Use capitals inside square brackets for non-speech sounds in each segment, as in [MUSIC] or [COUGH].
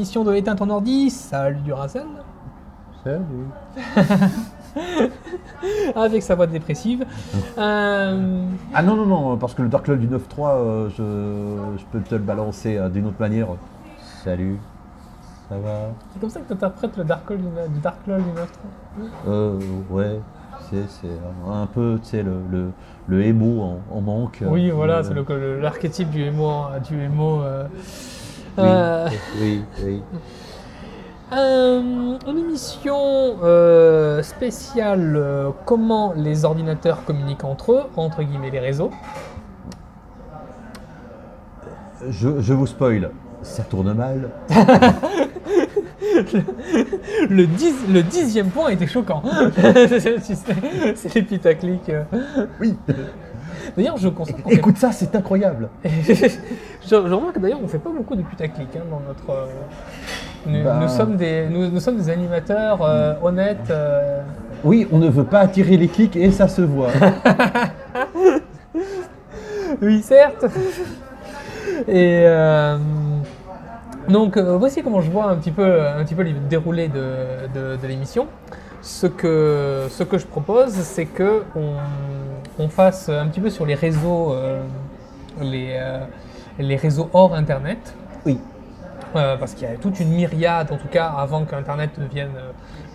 notre nouvelle émission de Éteinte en ordi. Salut Duracell. Salut. Avec sa voix dépressive. [LAUGHS] Euh, Ah non, non, non, parce que le Dark Lord du 9.3, euh, je, je peux te le balancer euh, d'une autre manière. Salut. Ça va? C'est comme ça que tu interprètes le Dark Lord du, Dark Lord du 9 Euh, ouais. C'est, un peu, le, le, le émo en, en manque. Oui, voilà, c'est l'archétype du émo. Du émo euh, Oui, oui. Euh, une émission euh, spéciale comment les ordinateurs communiquent entre eux, entre guillemets les réseaux. Je, je vous spoil. Ça tourne mal. [LAUGHS] Le, dix- le dixième point était choquant. [LAUGHS] c'est les putaclics. Oui. D'ailleurs, je constate qu'on fait- Écoute ça, c'est incroyable. [LAUGHS] je, remarque d'ailleurs, on fait pas beaucoup de putaclic hein, dans notre. euh, Nous, Bah. nous sommes des, nous, nous sommes des animateurs euh, honnêtes. euh, Oui, on ne veut pas attirer les clics et ça se voit. [LAUGHS] Oui, certes. Et euh, donc, voici comment je vois un petit peu, un petit peu le déroulé de, de- de l'émission. Ce que, ce que je propose, c'est que on, on fasse un petit peu sur les réseaux, euh, les, euh, les réseaux hors Internet. Oui. Euh, parce qu'il y a toute une myriade, en tout cas avant qu'Internet devienne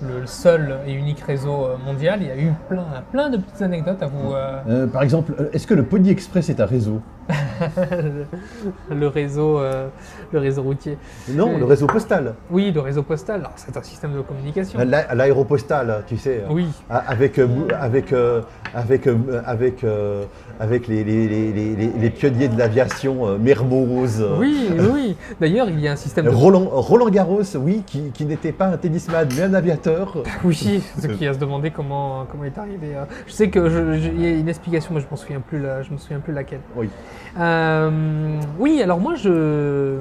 le seul et unique réseau mondial, il y a eu plein, plein de petites anecdotes à vous, euh, Euh, par exemple, est-ce que le Pony Express est un réseau? [LAUGHS] le réseau, euh, le réseau routier. Non, Oui. le réseau postal. Oui, le réseau postal. Alors, c'est un système de communication. L'a- L'aéropostal, tu sais. Oui. Avec, euh, bou- avec, euh, avec, avec, euh, avec les, les, les, les, pionniers de l'aviation, Mermoz. Oui, oui, oui. D'ailleurs, il y a un système de. Roland, Roland Garros, oui, qui, qui n'était pas un tennisman, mais un aviateur. [LAUGHS] Oui, ce qui a se demander comment, comment il est arrivé. Je sais que je- je- il y a une explication, mais je m'en souviens plus. la- je me souviens plus laquelle. Oui. Euh, oui, alors moi, je,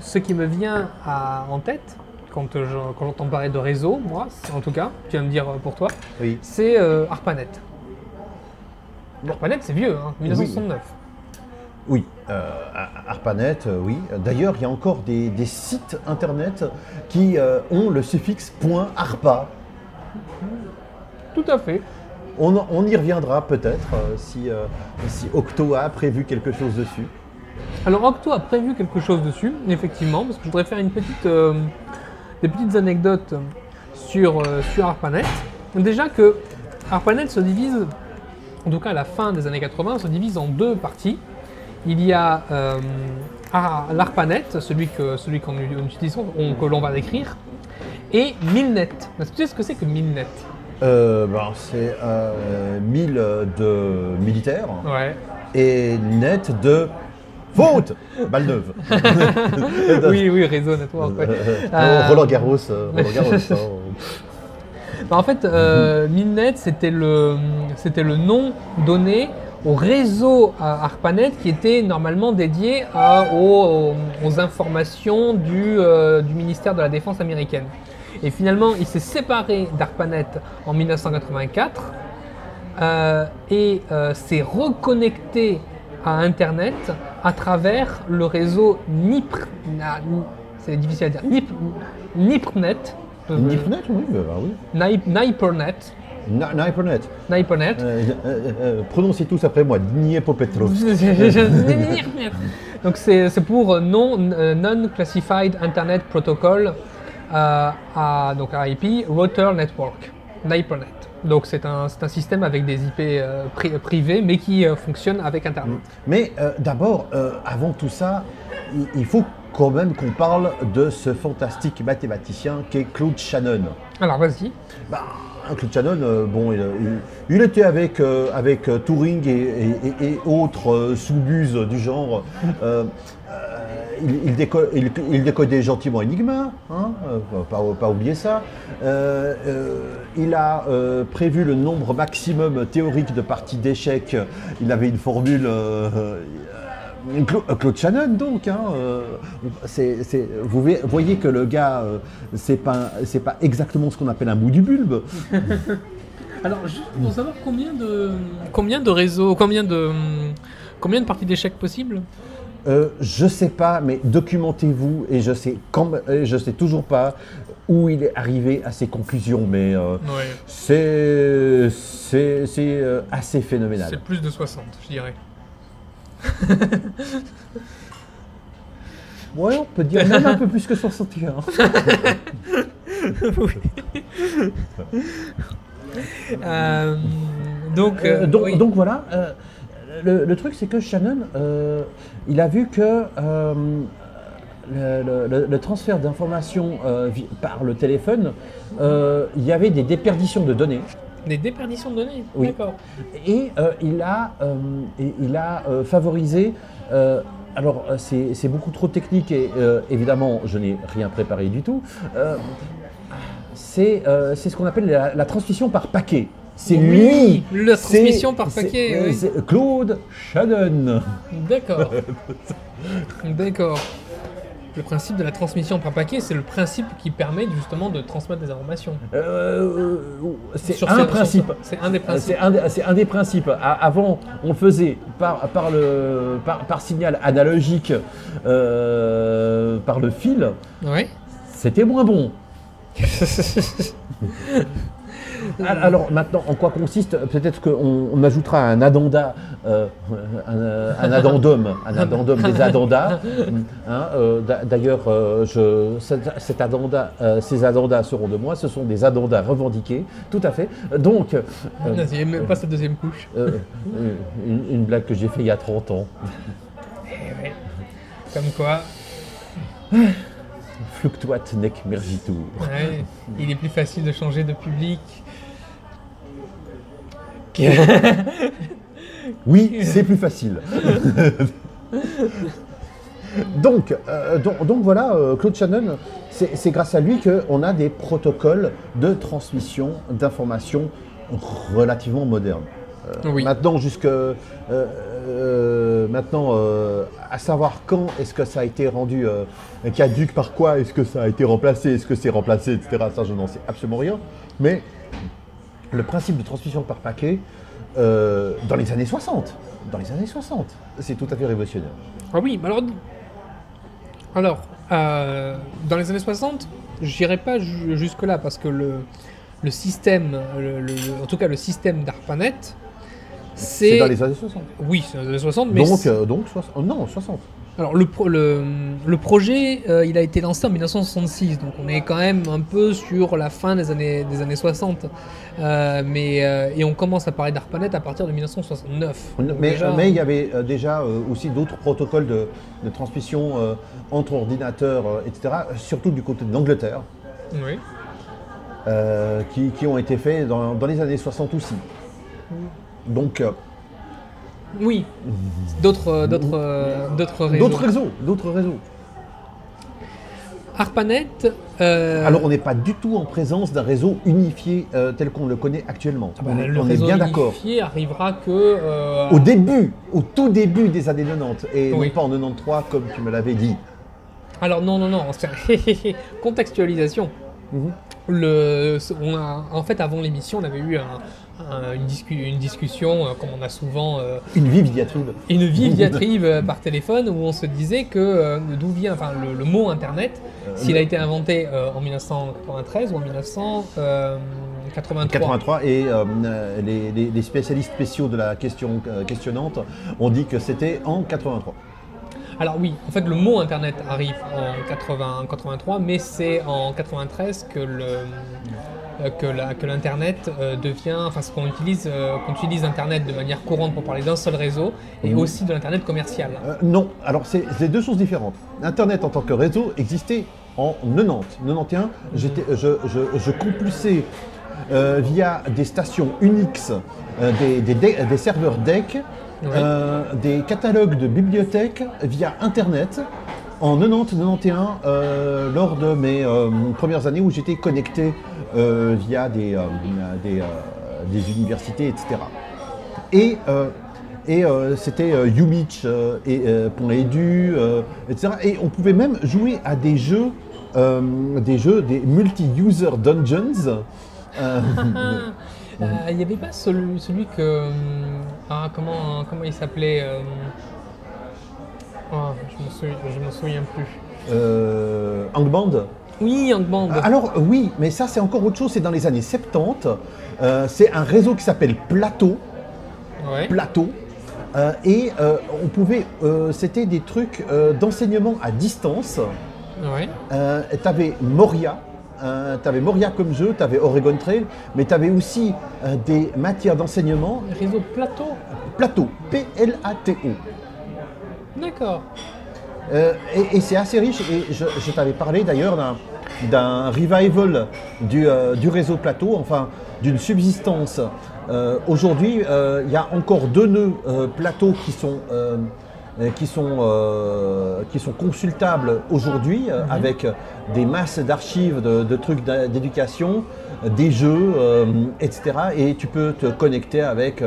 ce qui me vient à- en tête quand je- j'entends parler de réseau, moi, en tout cas, tu vas me dire euh, pour toi, Oui. c'est euh, ARPANET. ARPANET, c'est vieux, hein, 1969. Oui, euh, ARPANET, oui. D'ailleurs, il y a encore des, des sites internet qui euh, ont le suffixe .arpa. Tout à fait. On, y reviendra peut-être euh, si, euh, si Octo a prévu quelque chose dessus. Alors Octo a prévu quelque chose dessus, effectivement, parce que je voudrais faire une petite, euh, des petites anecdotes sur, ARPANET. Déjà que ARPANET se divise, en tout cas à la fin des années 80, se divise en deux parties. Il y a Ar- l'ARPANET, celui que celui qu'on utilise, que l'on va décrire, et Milnet. Ce que c'est que Milnet? Euh, ben, c'est euh, 1000 de militaires Ouais. et net de faute [LAUGHS] Balle neuve. [LAUGHS] oui, oui, réseau network. ouais. [LAUGHS] Euh, Euh, Roland Garros. euh, Roland Garros hein. Bah, en fait, euh, Milnet, c'était le, c'était le nom donné au réseau ARPANET qui était normalement dédié à- aux, aux informations du, euh, du ministère de la Défense américaine. Et finalement, il s'est séparé d'ARPANET en 1984 euh, et euh, s'est reconnecté à Internet à travers le réseau NIPR, c'est difficile à dire, NIP, NIPRNet, euh, Nipnet, oui, bah, bah oui. Nip- Nipernet, Na- Nipernet. Nipernet. Euh, euh, prononcez tous après moi. Dniepopetrovsk. [LAUGHS] Donc c'est pour non euh, non-classified Internet Protocol à donc à IP Router Network, Nipernet. Donc c'est un, un système avec des IP euh, pri- privés mais qui euh, fonctionne avec Internet. Mais euh, d'abord, euh, avant tout ça, il, il faut quand même qu'on parle de ce fantastique mathématicien qu'est Claude Shannon. Alors vas-y. Bah, Claude Shannon, euh, bon, il, il- il était avec, euh, avec euh, Turing et, et- et- et autres euh, sous-buses du genre. Il, il déco- il- il décodait gentiment Enigma, hein, euh, pas, oublier ça. Euh, euh, il a prévu le nombre maximum théorique de parties d'échecs. Il avait une formule. Cla- Claude Shannon, donc. hein, vous voyez- que le gars, euh, c'est pas, pas exactement ce qu'on appelle un bout du bulbe. [LAUGHS] Alors juste pour savoir combien de combien de réseaux, combien de combien de parties d'échecs possibles? Euh, je sais pas, mais documentez-vous et je sais quand, je sais toujours pas où il est arrivé à ses conclusions, mais euh, Ouais. c'est c'est c'est, euh, assez phénoménal. C'est plus de 60, je dirais. [LAUGHS] Ouais, on peut dire même un peu plus que 61. [LAUGHS] [LAUGHS] Euh, donc, Euh, donc, oui. donc voilà, le, le truc c'est que Shannon, euh, il a vu que euh, le, le- le- le transfert d'informations euh, par le téléphone, il y avait des déperditions de données. des déperditions de données. Oui. D'accord. Et il a, et il a favorisé. alors, c'est beaucoup trop technique et évidemment, je n'ai rien préparé du tout. C'est c'est ce qu'on appelle la, la transmission par paquet. C'est Oui, lui. la c'est- transmission par c'est- paquet, euh, oui. c'est Claude Shannon. D'accord. D'accord. Le principe de la transmission par paquet, c'est le principe qui permet justement de transmettre des informations. Euh, c'est Sur un ces- principe. C'est un des Euh, principes. C'est un, des- c'est un des principes. Avant, on le faisait par, par, le, par, par signal analogique, euh, par le fil. Ouais. C'était moins bon. Al- Alors maintenant, en quoi consiste Peut-être qu'on on ajoutera un addenda, euh, un, euh, un addendum, un addendum des addendas. Hein, euh, d'a- D'ailleurs, euh, je- cet, cet addenda, ces addendas seront de moi. Ce sont des addendas revendiqués, tout à fait. Donc, pas cette deuxième couche. une, une blague que j'ai fait il y a 30 ans. Eh. Comme quoi, Fluctuat nec mergitur. ouais, il est plus facile de changer de public. [LAUGHS] Oui, c'est plus facile. [LAUGHS] donc, euh, donc, donc voilà, euh, Claude Shannon, c'est grâce à lui qu'on a des protocoles de transmission d'informations relativement modernes. Euh, Oui. Maintenant, jusque euh, maintenant, euh, à savoir quand est-ce que ça a été rendu euh, caduque, par quoi est-ce que ça a été remplacé, est-ce que c'est remplacé, etc. Ça, je n'en sais absolument rien. Mais le principe de transmission par paquet, euh, dans les années 60, dans les années 60, c'est tout à fait révolutionnaire. Ah oui, alors, alors dans les années 60, j'irai pas ju- jusque-là parce que le, le système, en tout cas le système d'ARPANET, C'est dans les années 60. Oui, c'est dans les années 60, mais. Donc, euh, donc soix- oh non, 60. Alors le, pro- le, le projet, euh, il a été lancé en 1966, donc on est quand même un peu sur la fin des années, des années 60. Euh, mais, euh, et on commence à parler d'ARPANET à partir de 1969. Donc Mais, déjà- mais il y avait euh, déjà euh, aussi d'autres protocoles de, de transmission euh, entre ordinateurs, euh, etc., surtout du côté de l'Angleterre, Oui. euh, qui, qui ont été faits dans, dans les années 60 aussi. Donc, euh, Oui. D'autres, euh, d'autres, euh, d'autres réseaux. d'autres réseaux, d'autres réseaux. ARPANET. euh, Alors, on n'est pas du tout en présence d'un réseau unifié euh, tel qu'on le connaît actuellement. bah, on est, le on est réseau bien d'accord. unifié arrivera que. euh, Au début, au tout début des années 90, et Oui. non pas en 93 comme tu me l'avais dit. Alors non, non, non. [LAUGHS] Contextualisation. Mhm. Le, on a, en fait, avant l'émission, on avait eu un- un- une, discu- une discussion, euh, comme on a souvent, euh, Une vive diatribe. une vive diatribe euh, par téléphone, où on se disait que euh, d'où vient, enfin, le, le mot Internet, Euh, s'il a été inventé euh, en 1993 ou en 1983. 83 et euh, les, les- les spécialistes spéciaux de la question euh, questionnante ont dit que c'était en 83. Alors oui, en fait, le mot Internet arrive en 80, 83, mais c'est en 93 que le euh, que la- que l'internet euh, devient, enfin, ce qu'on utilise, euh, qu'on utilise Internet de manière courante pour parler d'un seul réseau et Mhm. aussi de l'internet commercial. Euh, non, alors c'est c'est deux choses différentes. Internet en tant que réseau existait en 90. 91, j'étais- je, je, je compulsais euh, via des stations Unix, euh, des, des, des- des serveurs DEC, euh, des catalogues de bibliothèques via Internet en 90-91 euh, lors de mes euh, premières années où j'étais connecté euh, via des, euh, des, euh, des universités, etc. Et, euh, et euh, c'était euh, euh, et euh, .edu, euh, etc. Et on pouvait même jouer à des jeux, euh, des jeux, des multi-user dungeons. euh, [LAUGHS] euh, Il n'y avait pas celui, celui que. ah, comment, comment il s'appelait euh, Ah, je m'en souviens, je m'en souviens plus. Euh, Oui. Alors oui, mais ça c'est encore autre chose, c'est dans les années 70. Euh, c'est un réseau qui s'appelle Plateau. Ouais. Plateau. Euh, et euh, on pouvait, euh, c'était des trucs euh, d'enseignement à distance. Ouais. tu avais Moria, tu avais Moria comme jeu, tu avais Oregon Trail, mais tu avais aussi euh, des matières d'enseignement Réseau plateau. Plateau, P-L-A-T-O. D'accord. Euh, et et c'est assez riche. Et je, je t'avais parlé d'ailleurs d'un, revival du, euh, du réseau plateau, enfin d'une subsistance. Euh, aujourd'hui, il y a encore deux nœuds euh, plateau qui sont, qui sont, euh, qui sont consultables aujourd'hui euh, avec des masses d'archives, de, de trucs d'éducation, des jeux, euh, etc. Et tu peux te connecter avec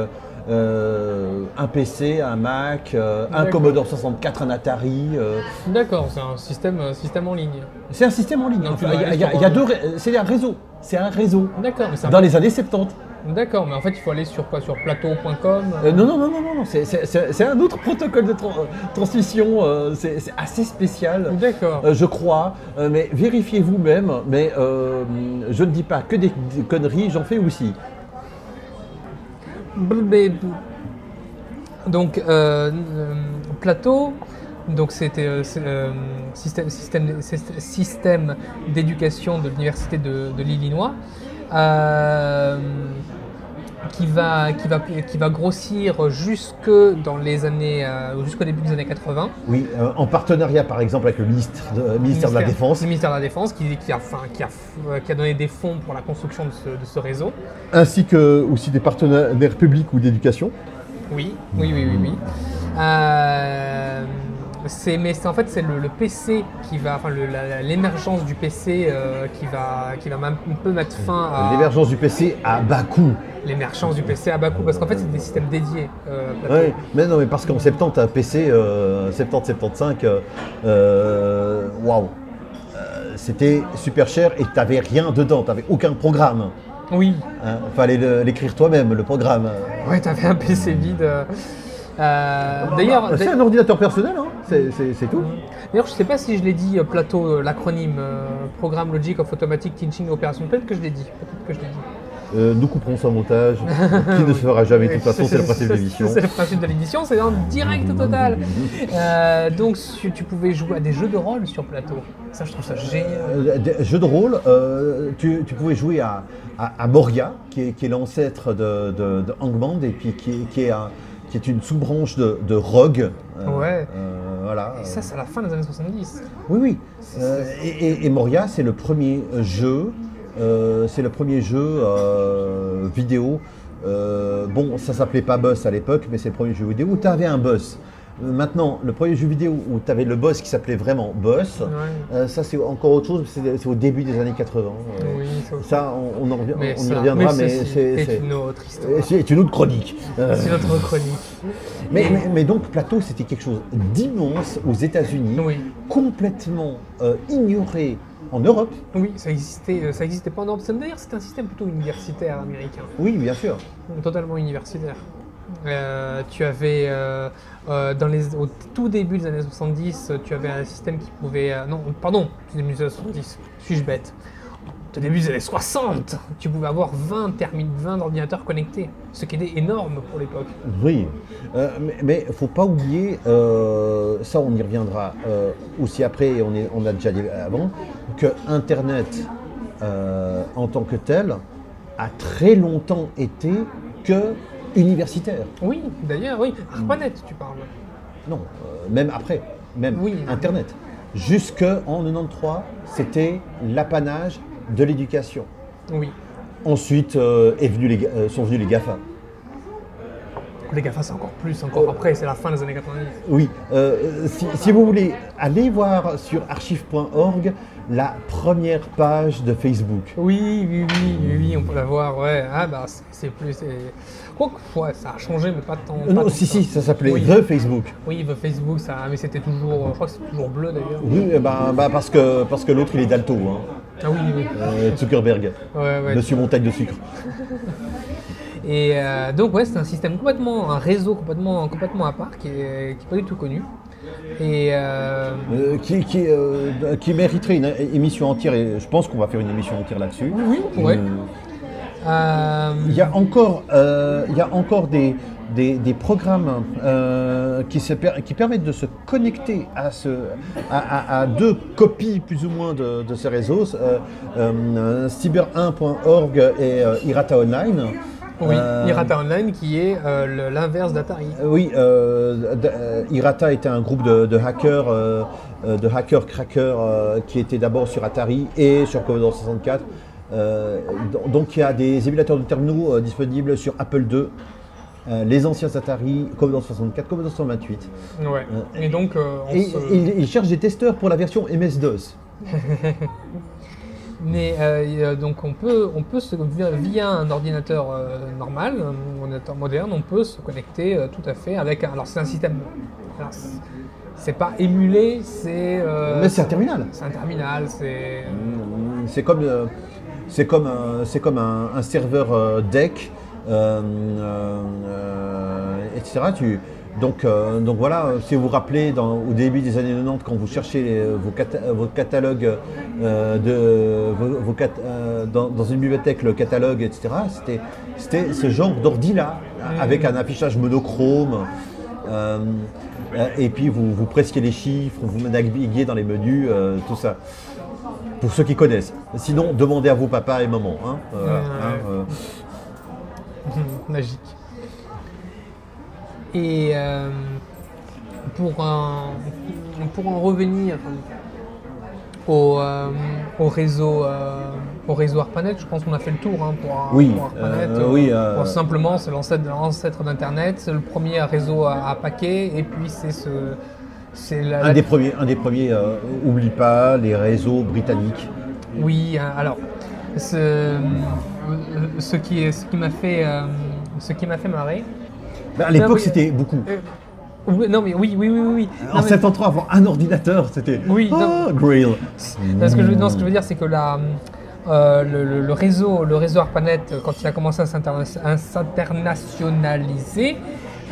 un PC, un Mac, euh, un. Commodore 64, un Atari. euh, D'accord, c'est un système, euh, système en ligne. c'est un système en ligne. Enfin, il y a- il y a, deux, c'est un réseau. C'est un réseau. D'accord, mais c'est un- Dans les années 70. D'accord, mais en fait, il faut aller sur quoi? Sur plateau.com Euh, non, non, non, non, non, non, c'est- un autre protocole de euh, transmission. euh, c'est assez spécial. D'accord. euh, je crois, Euh, mais vérifiez vous-même. Mais euh, je ne dis pas que des, des conneries, j'en fais aussi. Donc, euh, euh, plateau, donc c'était euh, euh, système, système, syst- système d'éducation de l'université de, l'Illinois, qui, va, qui, va, qui va grossir jusque dans les années, euh, jusqu'au début des années 80. Oui, euh, en partenariat par exemple avec le ministre de, ministère de la Défense, Le ministère de la Défense, qui, qui, a, enfin, qui, a, euh, qui a donné des fonds pour la construction de ce, de ce réseau. ainsi que aussi des partenaires publics ou d'éducation. Oui, oui, oui, oui. oui. C'est, mais c'est en fait c'est le, le PC qui va, enfin le- la- l'émergence du PC euh, qui va, qui va même un peu mettre fin à L'émergence du PC à bas coût. l'émergence du PC à bas coût parce qu'en fait c'est des systèmes dédiés. euh. Ouais, mais non, mais parce qu'en 70, un PC euh, 70-75, euh, waouh, Euh, c'était super cher et t'avais rien dedans, t'avais aucun programme. Oui, Hein. Fallait le- l'écrire toi-même, le programme. ouais, t'avais un PC vide. Euh, d'ailleurs, c'est un ordinateur personnel, hein. c'est tout. D'ailleurs, je sais pas si je l'ai dit, euh, plateau, euh, l'acronyme Programme Logic of Automatic Teaching Operation. Peut-être que je l'ai dit. Peut-être que je l'ai dit. Euh, nous couperons son montage, [LAUGHS] qui ne se fera jamais de toute façon, c'est le principe de l'émission. C'est le principe de l'émission, c'est en direct total. [LAUGHS] Euh, donc, tu, pouvais jouer à des jeux de rôle sur plateau. Ça, je trouve ça génial. Des jeux de rôle, euh, tu, tu pouvais jouer à, à- à Moria, qui est, l'ancêtre de, de, de Hangman, et puis qui est, qui est, un- qui est une sous-branche de, de Rogue. Euh, Ouais. euh, voilà. Et ça, c'est à la fin des années 70. Oui, oui. Euh, et, et- et Moria, c'est le premier jeu, c'est le premier jeu vidéo. bon, ça s'appelait pas Boss à l'époque, mais c'est le premier jeu vidéo où tu avais un boss. Euh, Maintenant, le premier jeu vidéo où tu avais le boss qui s'appelait vraiment Boss, Ouais. euh, ça c'est encore autre chose, c'est au début des années 80. euh, Oui, ça on, on en revient- Mais on y reviendra, mais c'est est c'est- une autre histoire. c'est une autre chronique. Euh, C'est notre chronique. mais, mais- mais donc, Plateau, c'était quelque chose d'immense aux États-Unis, Oui. complètement ignoré en Europe. Oui, ça existait, ça existait pas en Europe. D'ailleurs, c'était un système plutôt universitaire américain. Oui, bien sûr. totalement universitaire. Euh, tu avais, euh, euh, dans les, au tout début des années 70, euh, tu avais un système qui pouvait. non, pardon, début des années 70, suis-je bête? Au début des années 60, tu pouvais avoir 20, termi- 20 ordinateurs connectés, ce qui était énorme pour l'époque. Oui. Mais il faut pas oublier, ça on y reviendra aussi après, et on, est, on a déjà dit avant, que Internet en tant que tel a très longtemps été que universitaire. Oui, d'ailleurs, oui. ARPANET, tu parles. Non, euh, même après, même Oui. Internet. Jusque en 93, c'était l'apanage de l'éducation. Oui. Ensuite euh, est venu les, euh, sont venus les GAFA. Les GAFA, c'est encore plus, encore après, c'est la fin des années 90. Oui, si, si vous voulez, allez voir sur archive.org la première page de Facebook. Oui, oui, oui, oui, oui, on peut la voir, ouais. Ah, bah, c'est plus. Quoique, ouais, ça a changé, mais pas tant. Euh, pas non, si, si, ça s'appelait Oui. The Facebook. Oui, The Facebook, ça, mais c'était toujours, je crois que c'est toujours bleu d'ailleurs. Oui, eh ben, bah, parce que, parce que l'autre il est d'Alto, hein, Ah oui, oui. euh, Zuckerberg, Ouais, ouais. Monsieur Montagne de sucre. [LAUGHS] Et euh, donc ouais, c'est un système complètement, un réseau complètement, complètement à part qui est, qui est pas du tout connu. Et euh, Euh, qui, qui, euh, qui mériterait une émission entière, et je pense qu'on va faire une émission entière là-dessus. oui, on pourrait. Euh, euh, Il y a encore, euh, il y a encore des, des, des programmes euh, qui, se per- qui permettent de se connecter à, ce, à, à- à deux copies plus ou moins de, de ces réseaux, euh, euh, cyber1.org et euh, Irata Online. oui, Euh, Irata Online qui est euh, l'inverse d'Atari. Euh, Oui, euh, euh, Irata était un groupe de, de hackers, euh, euh, de hackers crackers euh, qui était d'abord sur Atari et sur Commodore 64. Euh, do- donc il y a des émulateurs de terminaux euh, disponibles sur Apple II, euh, les anciens Atari, Commodore 64, Commodore 128. Ouais. Et donc, euh, on Et se- ils ils cherchent des testeurs pour la version MS-DOS. [LAUGHS] Mais donc on peut, on peut se, via, un ordinateur normal, un ordinateur moderne, on peut se connecter tout à fait avec. un- Alors c'est un système. alors, c'est- pas émulé, c'est. Mais c'est un terminal. C'est un terminal, c'est. Mm, C'est comme, c'est comme, c'est comme un, serveur euh, DEC, euh, euh, etc. Donc, euh, donc voilà, si vous vous rappelez, au début des années 90, quand vous cherchez vos, cata- vos catalogues euh, de, dans, une bibliothèque, le catalogue, etc., c'était, ce genre d'ordi-là, avec un affichage monochrome. et puis vous, vous les chiffres, vous naviguiez dans les menus, tout ça. Pour ceux qui connaissent. Sinon, demandez à vos papas et mamans. hein. Euh, hein, euh, [LAUGHS] magique. Et euh, pour, en, pour en revenir au, au réseau, au réseau ARPANET, je pense qu'on a fait le tour hein, pour, Oui, pour ARPANET. euh, oui, euh, Bon, simplement, c'est l'ancêtre d'Internet, c'est le premier réseau à, à paquets, et puis c'est ce. C'est la, un, des premiers, un des premiers, euh, oublie pas, les réseaux britanniques. Oui, hein, alors, ce, euh, ce qui, ce qui m'a fait, euh, ce qui m'a fait marrer. Ben, à l'époque, oui, c'était beaucoup. euh, non mais oui, oui, oui, oui. Non, En mais- 73, avoir un ordinateur, c'était Oui, oh, non. Grail. Parce que je, non, ce que je veux dire, c'est que la, euh, le, le- le réseau, le réseau ARPANET, euh, quand il a commencé à s'interna- à s'internationaliser,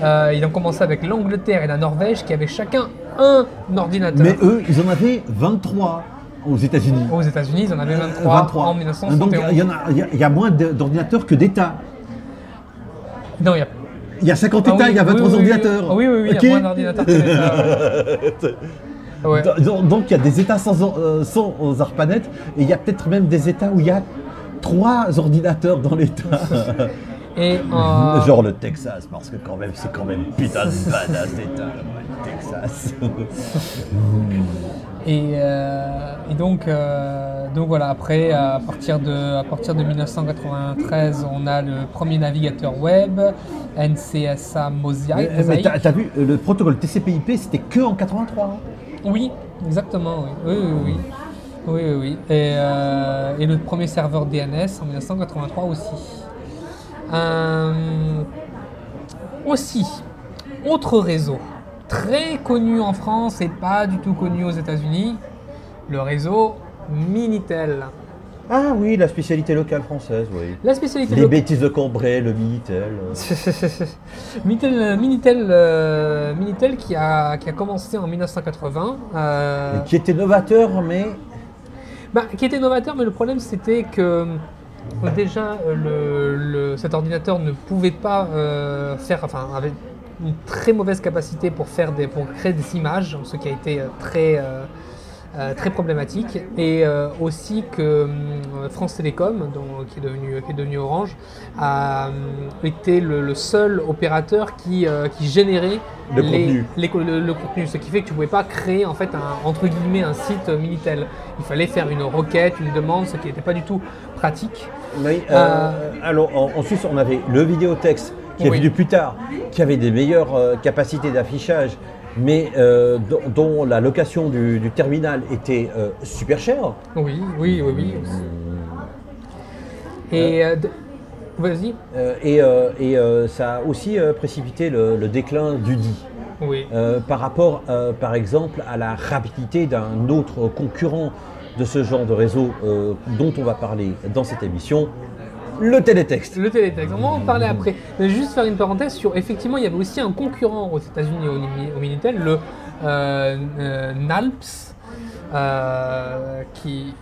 euh, il a commencé avec l'Angleterre et la Norvège qui avaient chacun un ordinateur. Mais eux, ils en avaient 23 aux États-Unis. Aux États-Unis, ils en avaient 23, 23. en Donc 1971. il y, en a, il y a- il y a moins d'ordinateurs que d'États. Non, il y a Il y a 50 Ah États, oui, il y a oui, 23 oui, oui, ordinateurs. Oui, oui, oui, il y a moins d'ordinateurs que. Ouais. Donc donc, il y a des États sans, euh, sans ARPANET et il y a peut-être même des États où il y a trois ordinateurs dans l'État. [LAUGHS] Et euh, [LAUGHS] Genre le Texas, parce que quand même, c'est quand même putain de badass d'État, le Texas. [LAUGHS] Et, euh, et donc, euh, donc voilà, après, à partir, de, à partir de 1993, on a le premier navigateur web, NCSA Mosaic. Mais, t'as t'as vu, le protocole TCP/IP, c'était que en 83. hein. Oui, exactement, oui. Oui, oui, oui. oui, oui, oui. Et, euh, et le premier serveur DNS en 1983 aussi. Euh, aussi, autre réseau, très connu en France et pas du tout connu aux États-Unis, le réseau Minitel. Ah oui, la spécialité locale française, oui. La spécialité Les bêtises de Cambrai, le Minitel. [LAUGHS] Minitel, euh, Minitel, euh, Minitel qui, a, qui a commencé en 1980. euh, Qui était novateur, mais Bah, qui était novateur, mais le problème c'était que déjà euh, cet ordinateur ne pouvait pas euh, faire, enfin avait une très mauvaise capacité pour faire des, pour créer des images, ce qui a été euh, très euh, très problématique, et euh, aussi que hum, France Télécom, dont- qui, est devenu, qui est devenu Orange, a été le, le seul opérateur qui, euh, qui générait Le les- contenu. les le, le contenu, ce qui fait que tu ne pouvais pas créer en fait un, entre guillemets un site Minitel. Il fallait faire une requête, une demande, ce qui n'était pas du tout pratique. Oui, euh, alors en, en Suisse, on avait le vidéotexte qui est Oui. venu plus tard, qui avait des meilleures euh, capacités d'affichage, mais euh, dont, dont la location du, du terminal était euh, super chère. Oui, oui, oui, oui. Et euh, d- vas-y. Et et, ça a aussi précipité le, le déclin du dit. Oui. Par rapport, par exemple, à la rapidité d'un autre concurrent de ce genre de réseau dont on va parler dans cette émission, Le télétexte. Le télétexte, on va en parler après. Mais juste faire une parenthèse sur, effectivement, il y avait aussi un concurrent aux États-Unis au, au Minitel, le euh, euh, NALPS, euh, qui,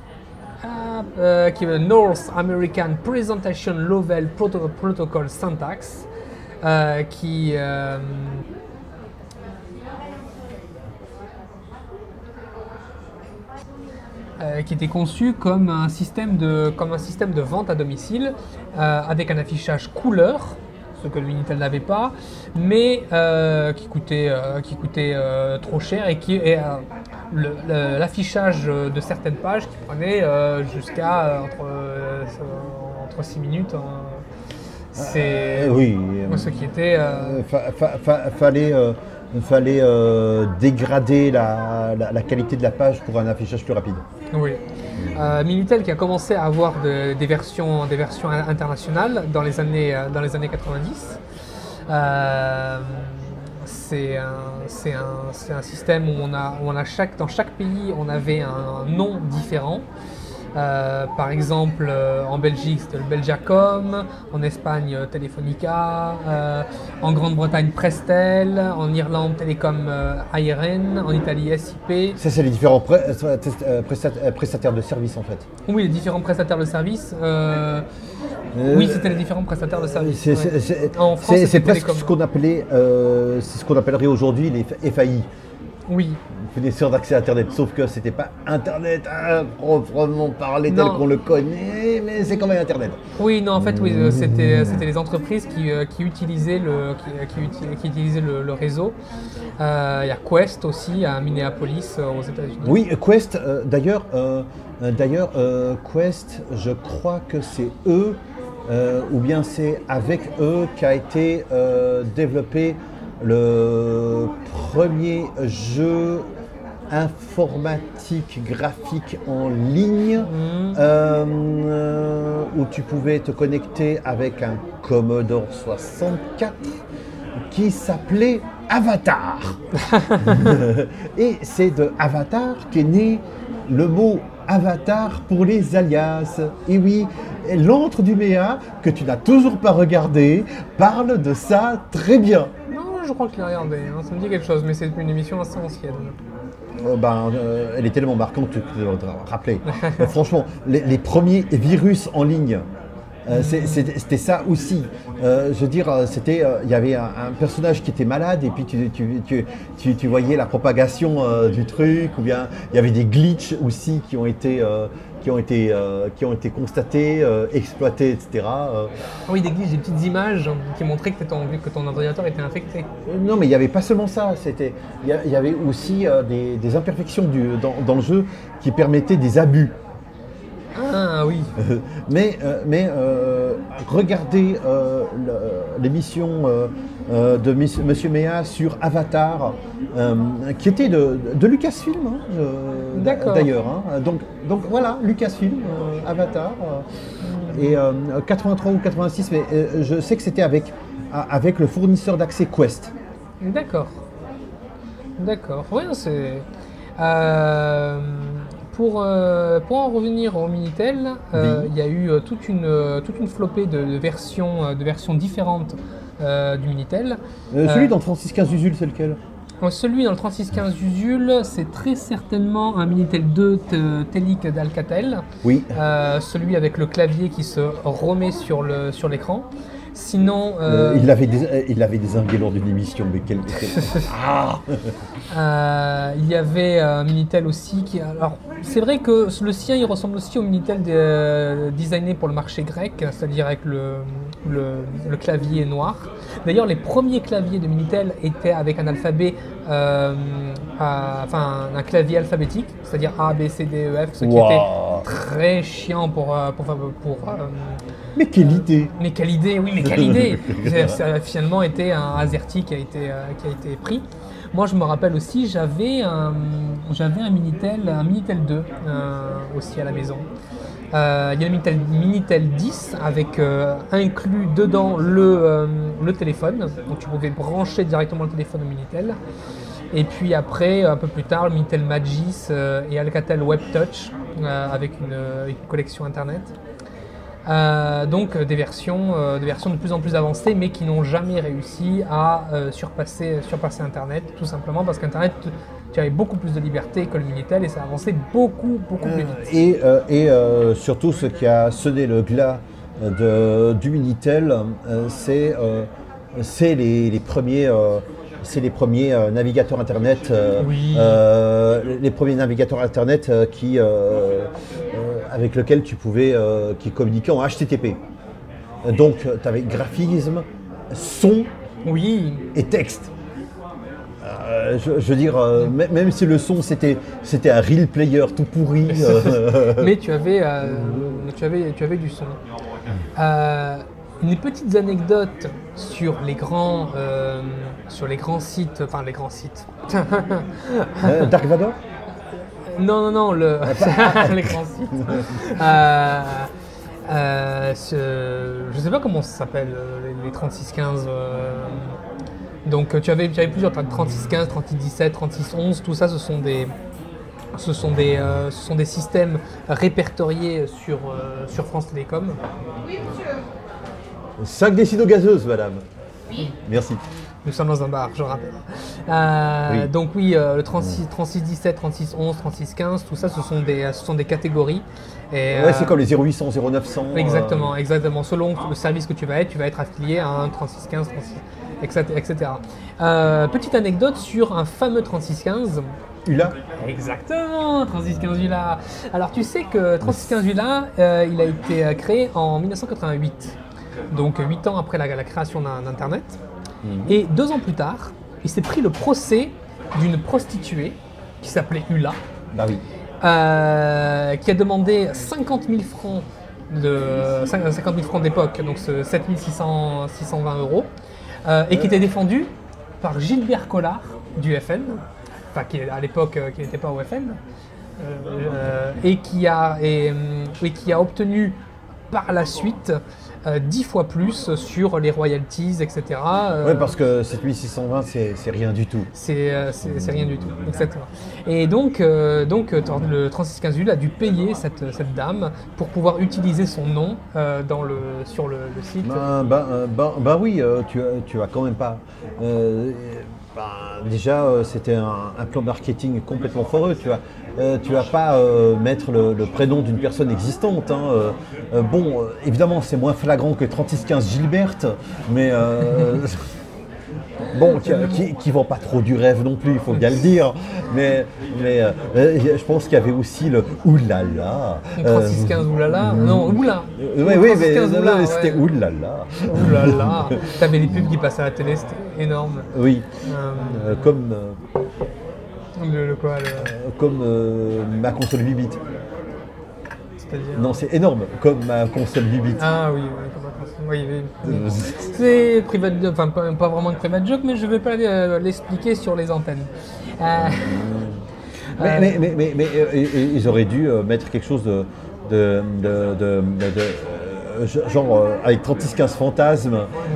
qui est le North American Presentation Level Proto- Protocol Syntax, qui euh, qui était conçu comme un système de, comme un système de vente à domicile euh, avec un affichage couleur, ce que le Minitel n'avait pas, mais euh, qui coûtait, euh, qui coûtait euh, trop cher et qui l'affichage de certaines pages qui prenait jusqu'à entre, entre 6 minutes. hein. C'est oui. ce qui était. fa- fa- fa- fallait euh, fallait euh, dégrader la, qualité de la page pour un affichage plus rapide. Oui. Euh, Minitel qui a commencé à avoir de- des, versions, des versions in- internationales dans les années, euh, dans les années 90. Euh, c'est un, système où on a, dans chaque pays, on avait un nom différent. Euh, par exemple, euh, en Belgique, c'était le Belgacom, en Espagne, euh, Telefonica, euh, en Grande-Bretagne, Prestel, en Irlande, Telecom euh, ARN, en Italie, SIP. Ça, c'est les différents pré- prestataires de services en fait. Oui, les différents prestataires de services. oui, c'était les différents prestataires de services. C'est ouais. presque Télécom. ce qu'on appelait, c'est ce qu'on appellerait aujourd'hui les FAI, Oui, fournisseurs d'accès à Internet. Sauf que c'était pas Internet à proprement parler tel qu'on le connaît, mais c'est quand même Internet. oui, non, en fait, oui, euh, c'était c'était les entreprises qui, euh, qui utilisaient le qui, qui uti- qui utilisaient le, le réseau. Euh, Il y a Quest aussi à Minneapolis euh, aux États-Unis. Oui, Quest, euh, d'ailleurs, euh, euh, d'ailleurs euh, Quest, je crois que c'est eux, euh, ou bien c'est avec eux qu'a été euh, développé le premier jeu informatique graphique en ligne Mhm. euh, euh, où tu pouvais te connecter avec un Commodore 64 qui s'appelait Avatar. [LAUGHS] [LAUGHS] Et c'est de Avatar qu'est né le mot Avatar pour les alias. Et oui, l'antre du Méa, que tu n'as toujours pas regardé, parle de ça très bien. Non, je crois que je l'ai regardé. hein, Ça me dit quelque chose, mais c'est une émission assez ancienne. Euh, ben, euh, elle est tellement marquante que tu dois rappeler. Euh, franchement, les, premiers virus en ligne, c'était ça aussi. Je veux dire, il y avait un, personnage qui était malade et puis tu, tu, tu, tu- voyais la propagation du truc, ou bien il y avait des glitches aussi qui ont été, qui ont été, euh, qui ont été constatés, euh, exploités, etc. Euh, Ah oui, des des petites images hein, qui montraient que ton, que ton ordinateur était infecté. Non, mais il n'y avait pas seulement ça. C'était, il y, avait aussi euh, des, des imperfections du- dans, dans le jeu qui permettaient des abus. Ah oui. [LAUGHS] Mais, euh, mais euh, regardez euh, l'émission euh, de Miss- Monsieur Méa sur Avatar, euh, qui était de, de Lucasfilm, hein, d'ailleurs. hein. Donc, donc voilà, Lucasfilm, euh, Avatar. et euh, 83 ou 86, mais je sais que c'était avec, avec le fournisseur d'accès Quest. D'accord. D'accord. Oui, c'est. Pour, euh, pour en revenir au Minitel, euh, Oui. il y a eu toute une, toute une flopée de, de versions, de versions différentes du Minitel. Euh, celui Euh, dans 3615 Usul, c'est lequel? Euh, Celui dans le 3615 Usul, c'est très certainement un Minitel 2 te- Telic d'Alcatel. Oui. Euh, celui avec le clavier qui se remet sur le sur l'écran. Sinon, Euh, euh, il l'avait dés- euh, il désingué lors d'une émission, mais quel. ah [LAUGHS] Euh, il y avait un Minitel aussi qui. Alors, c'est vrai que le sien, il ressemble aussi au Minitel de- euh, designé pour le marché grec, c'est-à-dire avec le, le, le clavier noir. D'ailleurs, les premiers claviers de Minitel étaient avec un alphabet, euh, à- enfin un clavier alphabétique, c'est-à-dire A, B, C, D, E, F, ce qui Wow. était très chiant pour euh, pour, pour, euh, Mais quelle idée mais quelle idée, oui, mais quelle idée [LAUGHS] Ça a finalement été un AZERTY qui a été, euh, qui a été pris. Moi, je me rappelle aussi, j'avais un, j'avais un Minitel, un Minitel 2 euh, aussi à la maison. Euh, il y a le Minitel, Minitel 10 avec euh, inclus dedans le, euh, le téléphone. Donc tu pouvais brancher directement le téléphone au Minitel. Et puis après, un peu plus tard, le Minitel Magis euh, et Alcatel Web Touch euh, avec une, une collection internet. Euh, donc euh, des versions, euh, des versions de plus en plus avancées, mais qui n'ont jamais réussi à euh, surpasser, surpasser Internet, tout simplement parce qu'Internet, tu avais beaucoup plus de liberté que le Minitel et ça avançait beaucoup, beaucoup plus vite. Et, et, surtout, ce qui a sonné le glas de, du Minitel, c'est les, les premiers, c'est les premiers euh, navigateurs Internet, euh, Oui. euh, les premiers navigateurs Internet qui, avec lesquels tu pouvais, euh, qui communiquaient en HTTP. Donc, tu avais graphisme, son Oui, et texte. Euh, je, je veux dire, euh, même si le son c'était c'était un real player tout pourri, [LAUGHS] euh, mais tu avais, euh, tu avais, tu avais du son. Euh, une petite anecdote sur les grands, euh, sur les grands sites, enfin les grands sites. euh, Dark Vador? Non, non, non, le... [LAUGHS] [LAUGHS] sites. [LAUGHS] Euh, euh, ce- Je sais pas comment ça s'appelle, euh, les, les 3615. euh, Donc euh, tu avais, tu avais plusieurs, t'as 3615, 3617, 3611, tout ça ce sont des... Ce sont, des, euh, ce sont des systèmes répertoriés sur, euh, sur France Télécom. 5 décidos gazeuses, madame. Merci. Nous sommes dans un bar, je rappelle. Euh, Oui. Donc oui, euh, le 36, 36 17, 36 11, 36 15, tout ça, ce sont des, ce sont des catégories. Et, Ouais, euh, c'est comme les 0800, 0900. euh, Exactement, exactement. Selon le service que tu vas être, tu vas être affilié à un 3615, 36, etc. etc. Petite anecdote sur un fameux 3615. ULA Exactement, 3615 ULA. Alors tu sais que 3615 ULA, euh, il a été créé en 1988, donc 8 ans après la, la création d'un- Et deux ans plus tard, il s'est pris le procès d'une prostituée qui s'appelait Ula, Bah oui. euh, qui a demandé 50 000 francs de 50 000 francs d'époque, donc ce 7 600 620 euros, euh, et qui était défendu par Gilbert Collard du FN, enfin qui à l'époque euh, qui n'était pas au FN, euh, et qui a et, hum, et qui a obtenu par la suite euh, 10 fois plus sur les royalties, etc. euh, Ouais, parce que 7620, c'est rien du tout. c'est euh, rien du tout, exactement. Et donc, donc le 3615 a dû payer cette, cette dame pour pouvoir utiliser son nom dans le, sur le, le site. Euh, ben- ben oui, tu, tu as quand même pas. euh, ben, déjà, euh, c'était un, un plan marketing complètement foreux. Tu vas, euh, tu vas pas euh, mettre le, le prénom d'une personne existante. hein, bon, évidemment, c'est moins flagrant que 3615 Gilberte, mais. [LAUGHS] euh, Bon, qui, qui, qui vend pas trop du rêve non plus, il faut bien le dire. Mais, mais euh, euh, je pense qu'il y avait aussi le oulala. euh, 3615 oulala, non, oula. euh, oui, oui, mais 3615 non, oula, non, c'était oulala. Oulala. T'avais les pubs qui passaient à la télé, c'était énorme. Oui, Euh, euh, comme, euh, le, le quoi, le- comme euh, ma console 8 bits. c'est-à-dire. Non, c'est énorme, comme ma console 8 bits. Ah oui, oui. Oui, oui. C'est private, enfin pas, pas vraiment de private joke, mais je vais pas euh, l'expliquer sur les antennes. Euh, mais, mais, mais, mais, mais, euh, ils- auraient dû mettre quelque chose de. de, de, de- de- de- genre euh, avec 36-15 fantasmes,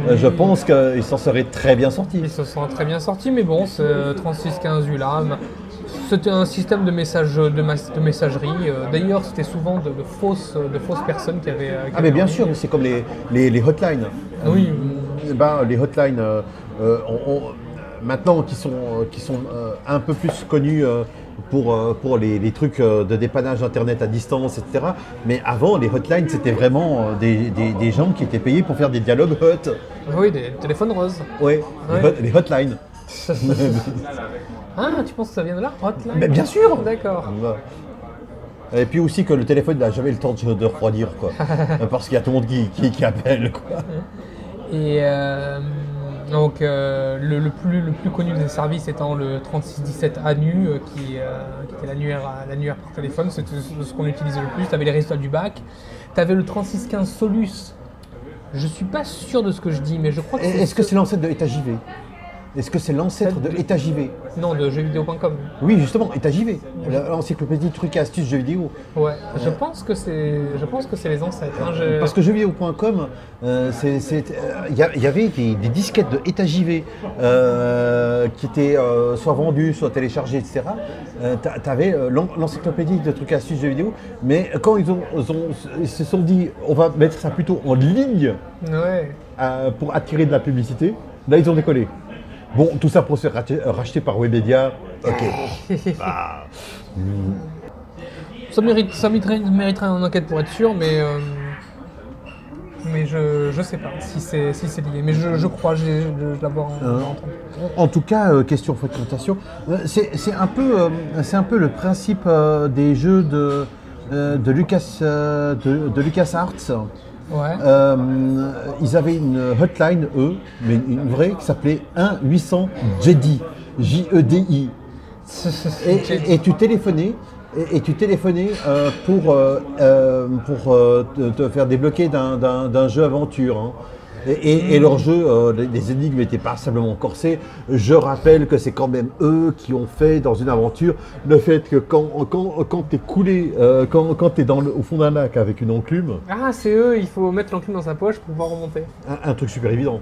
euh, je pense qu'ils s'en seraient très bien sortis. Ils se sont très bien sortis, mais bon, ce 3615 ULAM, c'était un système de, message, de, messagerie. euh, D'ailleurs, c'était souvent de, de fausses, de fausses personnes qui avaient. qui Ah, mais bien en sûr, c'est comme les, les, les hotlines. Ah oui, ben, les hotlines, euh, euh, on- on- maintenant qui sont, qui sont euh, un peu plus connus euh, pour, euh, pour les, les trucs euh, de dépannage internet à distance, etc. Mais avant, les hotlines, c'était vraiment euh, des, des- des gens qui étaient payés pour faire des dialogues hot. oui, des téléphones roses. Ouais, les, Ouais. hot- les hotlines. [LAUGHS] [LAUGHS] ah, tu penses que ça vient de là Hotline Mais bien sûr D'accord. Et puis aussi que le téléphone n'a jamais le temps de, de refroidir, quoi. [LAUGHS] Parce qu'il y a tout le monde qui, qui, qui appelle, quoi. Et euh, donc, euh, le, le plus, le plus connu des services étant le 3617 ANU, euh, qui, qui était l'annuaire par téléphone, c'était ce qu'on utilisait le plus. Tu avais les résultats du bac. Tu avais le 3615 Solus. Je suis pas sûr de ce que je dis, mais je crois que c'est. Est-ce que c'est l'ancêtre de État JV Est-ce que c'est l'ancêtre de État JV Non, de jeuxvideo.com. Oui, justement, État JV. L'encyclopédie trucs et astuces jeux vidéo. Ouais, je pense que c'est, je pense que c'est les ancêtres. hein, je- Parce que jeuxvideo.com, euh, euh, il y, avait des, des disquettes de État JV euh, qui étaient soit vendues, soit téléchargées, etc. Euh, l'en- l'encyclopédie de trucs et astuces jeux vidéo, mais quand ils, ont, ils ont- ils se sont dit on va mettre ça plutôt en ligne Ouais. pour attirer de la publicité, là ils ont décollé. Bon, tout ça pour se racheter, racheter par Webedia, ok. [LAUGHS] Bah, Ça, mérite, ça mériterait, mériterait une enquête pour être sûr, mais, euh, mais je, je sais pas si c'est si c'est lié. Mais je, je crois, j'ai de l'avoir Euh. entendu. En tout cas, euh, question fréquentation, euh, c'est c'est un, peu, euh, c'est un peu le principe euh, des jeux de, euh, de, Lucas, euh, de, de LucasArts. Ouais. Euh, ils avaient une hotline, eux, mais une vraie, qui s'appelait 1-800 Jedi. J-E-D-I. Et, et tu téléphonais, et, et tu téléphonais euh, pour, euh, pour te, te faire débloquer d'un jeu aventure. hein. Et, leur jeu, euh, les, énigmes n'étaient pas simplement corsées. Je rappelle que c'est quand même eux qui ont fait dans une aventure le fait que quand, quand, quand tu es coulé, euh, quand, quand tu es dans le- au fond d'un lac avec une enclume, Ah, c'est eux, il faut mettre l'enclume dans sa poche pour pouvoir remonter. un, un truc super évident.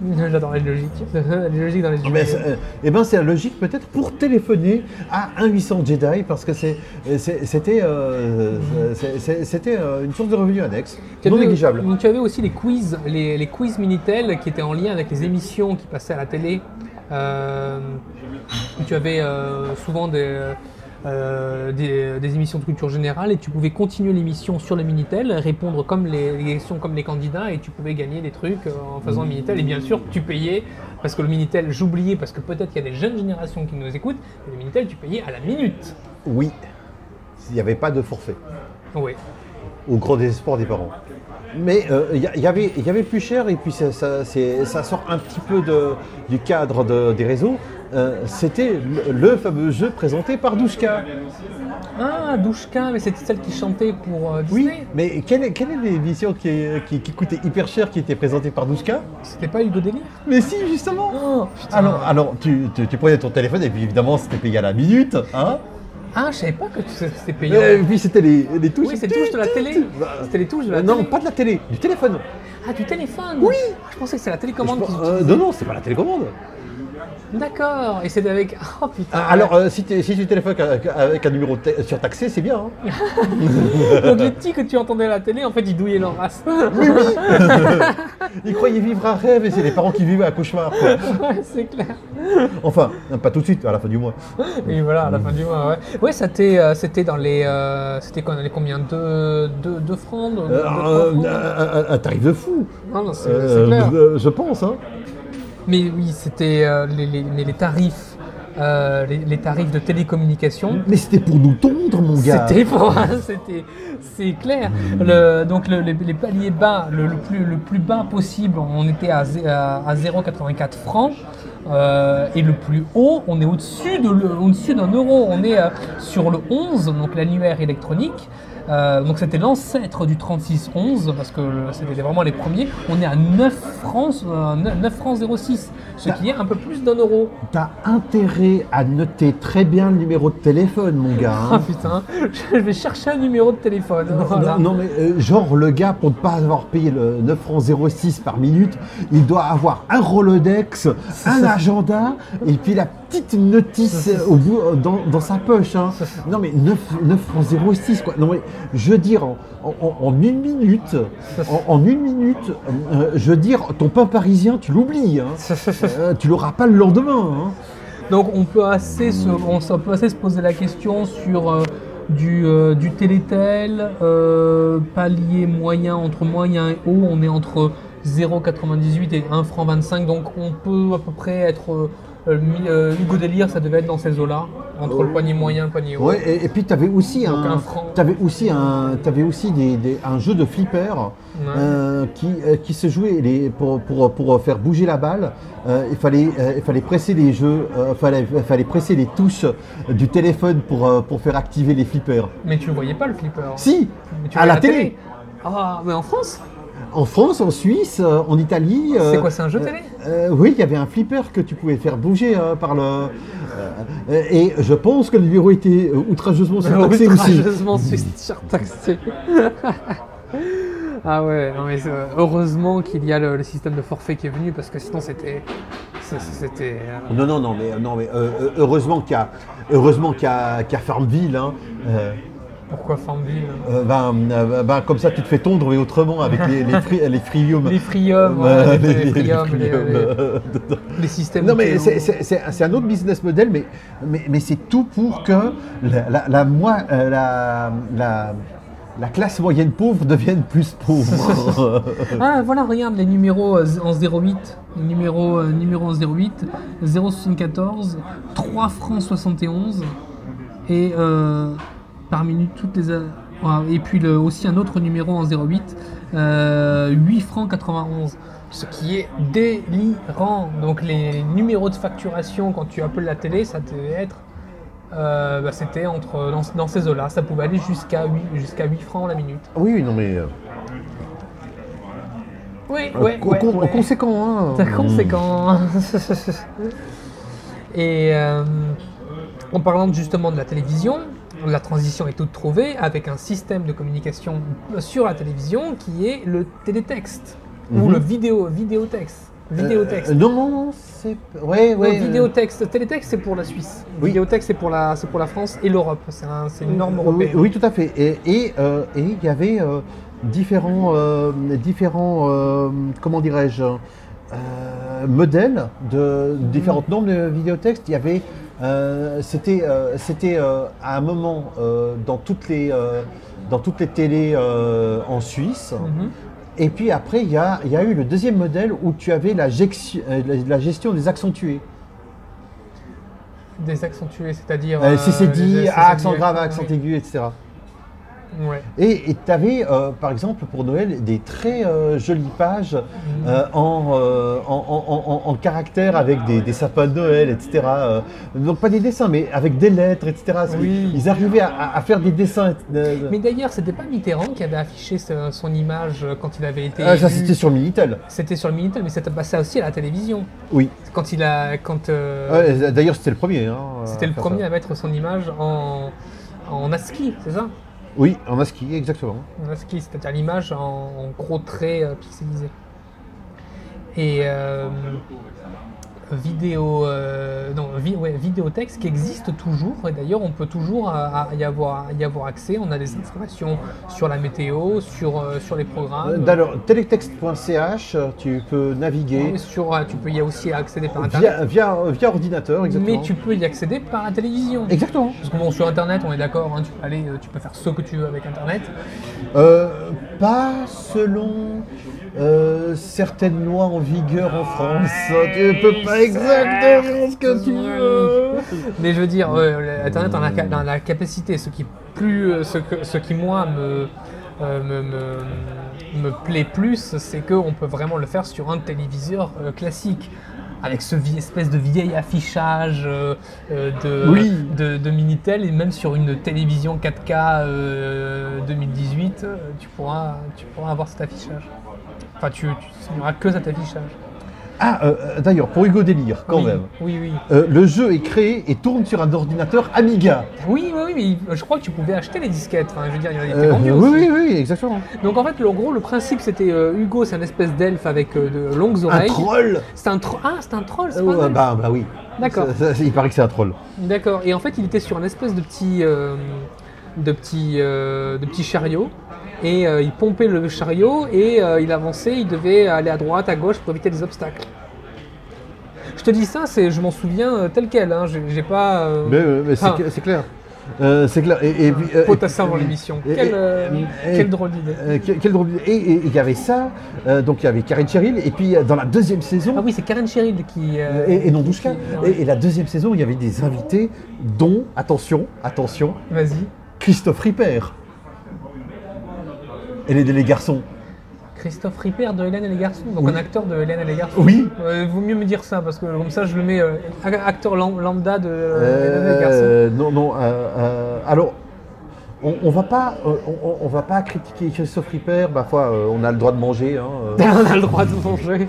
[LAUGHS] J'adore les logiques. [LAUGHS] les logiques dans les jeux. Vidéo. c'est- euh, eh ben, c'est la logique peut-être pour téléphoner à 1-800 Jedi parce que c'est- c'est- c'était euh, c'était euh, une source de revenus annexe, Tu non avais- négligeable. Tu avais aussi les quiz, les, les quiz Minitel qui étaient en lien avec les émissions qui passaient à la télé. Euh, tu avais euh, souvent des, euh, des, des émissions de culture générale et tu pouvais continuer l'émission sur le Minitel, répondre comme les, les questions comme les candidats et tu pouvais gagner des trucs euh, en faisant le Minitel. Et bien sûr, tu payais parce que le Minitel, j'oubliais parce que peut-être qu'il y a des jeunes générations qui nous écoutent, mais le Minitel, tu payais à la minute. Oui, il n'y avait pas de forfait, Oui. au grand désespoir des parents. Mais euh, il y, y avait, y avait plus cher et puis ça, ça- sort un petit peu de- du cadre de- des réseaux. Euh, C'était le, fameux jeu présenté par Douchka. Ah, Douchka, mais c'était celle qui chantait pour euh, Oui, Disney mais quelle est, quelle est l'émission qui, qui, qui coûtait hyper cher qui était présentée par Douchka? C'était pas Hugo Délire? Mais si, justement Oh. Alors, alors tu, tu, tu prenais ton téléphone et puis évidemment c'était payé à la minute. Hein Ah, je savais pas que c'était payant. et puis c'était les, les touches. oui, c'est les touches de la télé. C'était les touches de la euh, non, télé. pas de la télé, du téléphone. Ah, du téléphone Oui Je pensais que c'est la télécommande qui euh, non, non, c'est pas la télécommande. D'accord, et c'était avec. [LAUGHS] Oh putain Ah, Alors, euh, si, si tu téléphones avec, avec un numéro ta- surtaxé, c'est bien. hein. [LAUGHS] Donc les petits que tu entendais à la télé, en fait, ils douillaient leur race. Ils croyaient vivre un rêve et c'est les parents qui vivent un cauchemar. quoi. ouais, c'est clair. Enfin, pas tout de suite, à la fin du mois. Et voilà, à la fin du mois, ouais. Ouais, c'était euh, c'était dans les. euh, c'était quoi, dans les combien Deux, deux, deux francs Euh, un, francs? un- un tarif de fou, Non, non, c'est c'est clair. je pense. Hein. Mais oui, c'était euh, les, les- mais les tarifs, euh, les, les tarifs de télécommunication. [LAUGHS] Mais c'était pour nous tondre, mon gars. C'était pour, c'était, c'est clair. Le, donc le- les, les paliers bas, le, le plus, le plus bas possible, on était à, à, à 0,84 francs. Euh, et le plus haut, on est au-dessus de au-dessus d'un euro. On est euh, sur le 11, donc l'annuaire électronique. Euh, donc c'était l'ancêtre du 3611 parce que le- c'était vraiment les premiers. On est à 9 francs, euh, 9 francs 06, ce qui est un peu plus d'un euro. T'as intérêt à noter très bien le numéro de téléphone, mon gars. [LAUGHS] Ah hein. putain, je vais chercher un numéro de téléphone. Voilà. Non, non, mais euh, genre le gars, pour ne pas avoir payé le 9 francs 06 par minute, il doit avoir un Rolodex, un agenda et puis la petite notice au bout, euh, dans, dans sa poche. hein. Non mais 9, 9 francs 06 quoi. Non mais je veux dire en, en- en une minute, en, en une minute, euh, je veux dire ton pain parisien tu l'oublies. hein. [LAUGHS] Euh, tu l'auras pas le lendemain. hein. Donc on peut assez se, on, s- on peut assez se poser la question sur euh, du, euh, du télétel, euh, palier moyen, entre moyen et haut, on est entre 0,98 et 1 franc 25, donc on peut à peu près être... euh, euh, Hugo Délire, ça devait être dans ces eaux-là, entre le panier moyen et le panier haut. Ouais, et, et puis tu avais aussi, Donc un, un aussi, un, t'avais aussi des, des- un jeu de flipper euh, qui, euh, qui se jouait les, pour, pour, pour faire bouger la balle. il, fallait, il fallait presser les jeux, fallait, il fallait presser les touches du téléphone pour, pour faire activer les flippers. Mais tu le voyais pas le flipper Si, à la télé. Ah, mais en France en France, en Suisse, euh, en Italie. C'est euh, quoi, c'est un jeu euh, télé euh, Oui, il y avait un flipper que tu pouvais faire bouger euh, par le. euh, et je pense que le numéro était outrageusement [LAUGHS] surtaxé aussi. Outrageusement su- surtaxé. [LAUGHS] ah ouais, non mais c'est- heureusement qu'il y a le, le système de forfait qui est venu parce que sinon c'était. c'est- C'était. Non, non, non, mais, non, mais heureusement qu'il y y a Farmville. hein. Euh, pourquoi Farmville euh, ben, euh, ben, comme ça, tu te fais tondre, mais autrement, avec les, les, fri- les friums. Les friums, Euh, ouais, les, les les les- euh, les systèmes. Non, mais c'est- un autre business model, mais, mais, mais c'est tout pour que la, la, la, moi- euh, la, la- la classe moyenne pauvre devienne plus pauvre. [LAUGHS] Ah voilà, regarde les numéros euh, en 08. Numéro, euh, numéro en 08, 074, 3 francs 71. Et euh, par minute, toutes les. euh, et puis le- aussi un autre numéro en 08, euh, 8 francs 91. Ce qui est délirant. Donc les numéros de facturation quand tu appelles la télé, ça devait être. euh, bah, C'était entre dans, dans ces eaux-là. Ça pouvait aller jusqu'à 8, jusqu'à 8 francs la minute. oui, non, mais. euh, Oui, ouais, ouais, con- ouais. conséquent. Hein. [LAUGHS] C'est conséquent. Et euh, en parlant justement de la télévision, la transition est toute trouvée avec un système de communication sur la télévision qui est le télétexte ou Mhm. le vidéo vidéotexte. Vidéotexte. Euh, non, non, non, c'est. Ouais, Non, ouais. euh, vidéotexte. Télétexte, c'est pour la Suisse. Oui. Vidéotexte, c'est pour la, c'est pour la France et l'Europe. C'est un- une norme Oui, européenne. oui, tout à fait. Et et, euh, et il y avait euh, différents, euh, différents euh, comment dirais-je, euh, modèles de différentes normes de vidéotexte. Il y avait, euh, c'était, euh, c'était euh, à un moment dans toutes les, dans toutes les télés en Suisse. Mhm. Et puis après, il y a, y a eu le deuxième modèle où tu avais la, gestion des accentués. Des accentués, c'est-à-dire. Euh, CCD, les- à accent grave, à accent oui. aigu, etc. Ouais. Et tu avais, par exemple, pour Noël, des très euh, jolies pages euh, en, euh, en, en- en- en caractère avec des, des sapins de Noël, etc. euh, donc pas des dessins, mais avec des lettres, etc. Oui. Ils arrivaient à, faire des dessins. euh, Mais d'ailleurs, c'était pas Mitterrand qui avait affiché ce- son image euh, quand il avait été. ah, ça, c'était sur Minitel. C'était sur le Minitel, mais c'était passé aussi à la télévision. Oui. Quand il a, quand euh, D'ailleurs, c'était le premier. hein, c'était le premier ça. à mettre son image en en ASCII, c'est ça? Oui, en ASCII, exactement. En ASCII, c'est-à-dire l'image en, en gros traits euh, pixelisés. Et euh, vidéo, euh, non, vi- ouais, vidéotexte qui existe toujours. Et d'ailleurs, on peut toujours à- à y avoir, y avoir accès. On a des informations sur la météo, sur, euh, sur les programmes. Alors, télétexte.ch, tu peux naviguer sur, euh, tu peux y aussi accéder par Internet. via, via, via ordinateur, exactement. Mais tu peux y accéder par la télévision. Exactement. Parce que bon, sur Internet, on est d'accord, hein, tu peux aller, euh, tu peux faire ce que tu veux avec Internet. Euh, pas selon euh, certaines lois en vigueur en France. Tu ne peux pas exactement ce que tu veux. Mais je veux dire, euh, Internet en a, la capacité. Ce qui, plus, euh, ce, que, ce qui moi me, euh, me, me- me plaît plus, c'est qu'on peut vraiment le faire sur un téléviseur classique. Avec ce espèce de vieil affichage euh, de, Oui. de, de Minitel et même sur une télévision 4K euh, 2018, euh, tu pourras, tu pourras avoir cet affichage. Enfin, tu, n'y aura que cet affichage. Ah, euh, euh, d'ailleurs, pour Hugo Délire, quand oui, même. Oui, oui. Euh, le jeu est créé et tourne sur un ordinateur Amiga. Oui, oui, oui, mais je crois que tu pouvais acheter les disquettes. Enfin, je veux dire, il y en avait Euh, vendu oui, aussi. oui, oui, exactement. Donc en fait, en gros, le principe, c'était euh, Hugo, c'est un espèce d'elfe avec euh, de longues Un oreilles. troll C'est un troll. Ah, c'est un troll, c'est Euh, pas un bah, bah oui. D'accord. Il paraît que c'est un troll. D'accord. Et en fait, il était sur un espèce de petit, euh, de petit, euh, de petit chariot. Et euh, il pompait le chariot et euh, il avançait. Il devait aller à droite, à gauche pour éviter des obstacles. Je te dis ça, c'est, je m'en souviens euh, tel quel. Hein. J'ai, j'ai pas. Mais, mais c'est cla- c'est clair. Euh, c'est clair. Et, et puis, euh, potassin et- avant l'émission. et- Quelle, euh, quelle drôle d'idée. Euh, quel, quel drôle d'idée. Et il y avait ça, donc il y avait Karine Cheryl, et puis dans la deuxième saison, Ah oui, c'est Karen Cheryl qui. et, qui- et, et la deuxième saison, il y avait des invités, dont, attention, attention, Vas-y. Christophe Ripper. Et les, les garçons. Christophe Ripper de Hélène et les garçons, donc Oui. un acteur de Hélène et les garçons. Oui. Euh, vaut mieux me dire ça parce que comme ça je le mets euh, acteur lam- lambda de euh, Hélène et les garçons. Euh, non, non, euh, alors, on, on va pas, on, va pas critiquer Christophe Ripper. Ma foi, on a le droit de manger. hein. [LAUGHS] On a le droit de manger.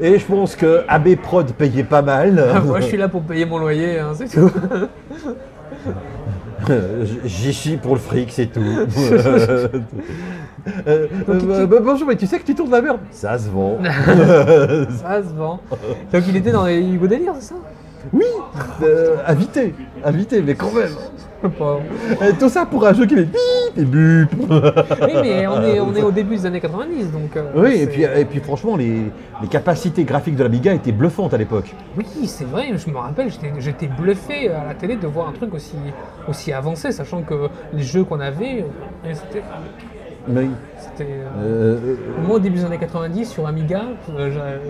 Et je pense que AB Prod payait pas mal. Moi, je suis là pour payer mon loyer, hein, c'est [LAUGHS] tout. J'y suis pour le fric, c'est tout. [LAUGHS] Euh, euh, euh, bah, bonjour, mais tu sais que tu tournes la merde Ça se vend. [LAUGHS] Ça se vend. [LAUGHS] Donc, il était dans les Hugo Délire, c'est ça? Oui, euh, invité, invité, mais quand même. Euh, tout ça pour un jeu qui est bip et bup. Oui, mais on est, on est au début des années 90, donc. euh, Oui, et puis, et puis franchement, les, les capacités graphiques de la Biga étaient bluffantes à l'époque. Oui, c'est vrai, je me rappelle, j'étais- bluffé à la télé de voir un truc aussi, aussi avancé, sachant que les jeux qu'on avait, euh, c'était. Mais, c'était, euh, euh, Moi, au début des années 90, sur Amiga,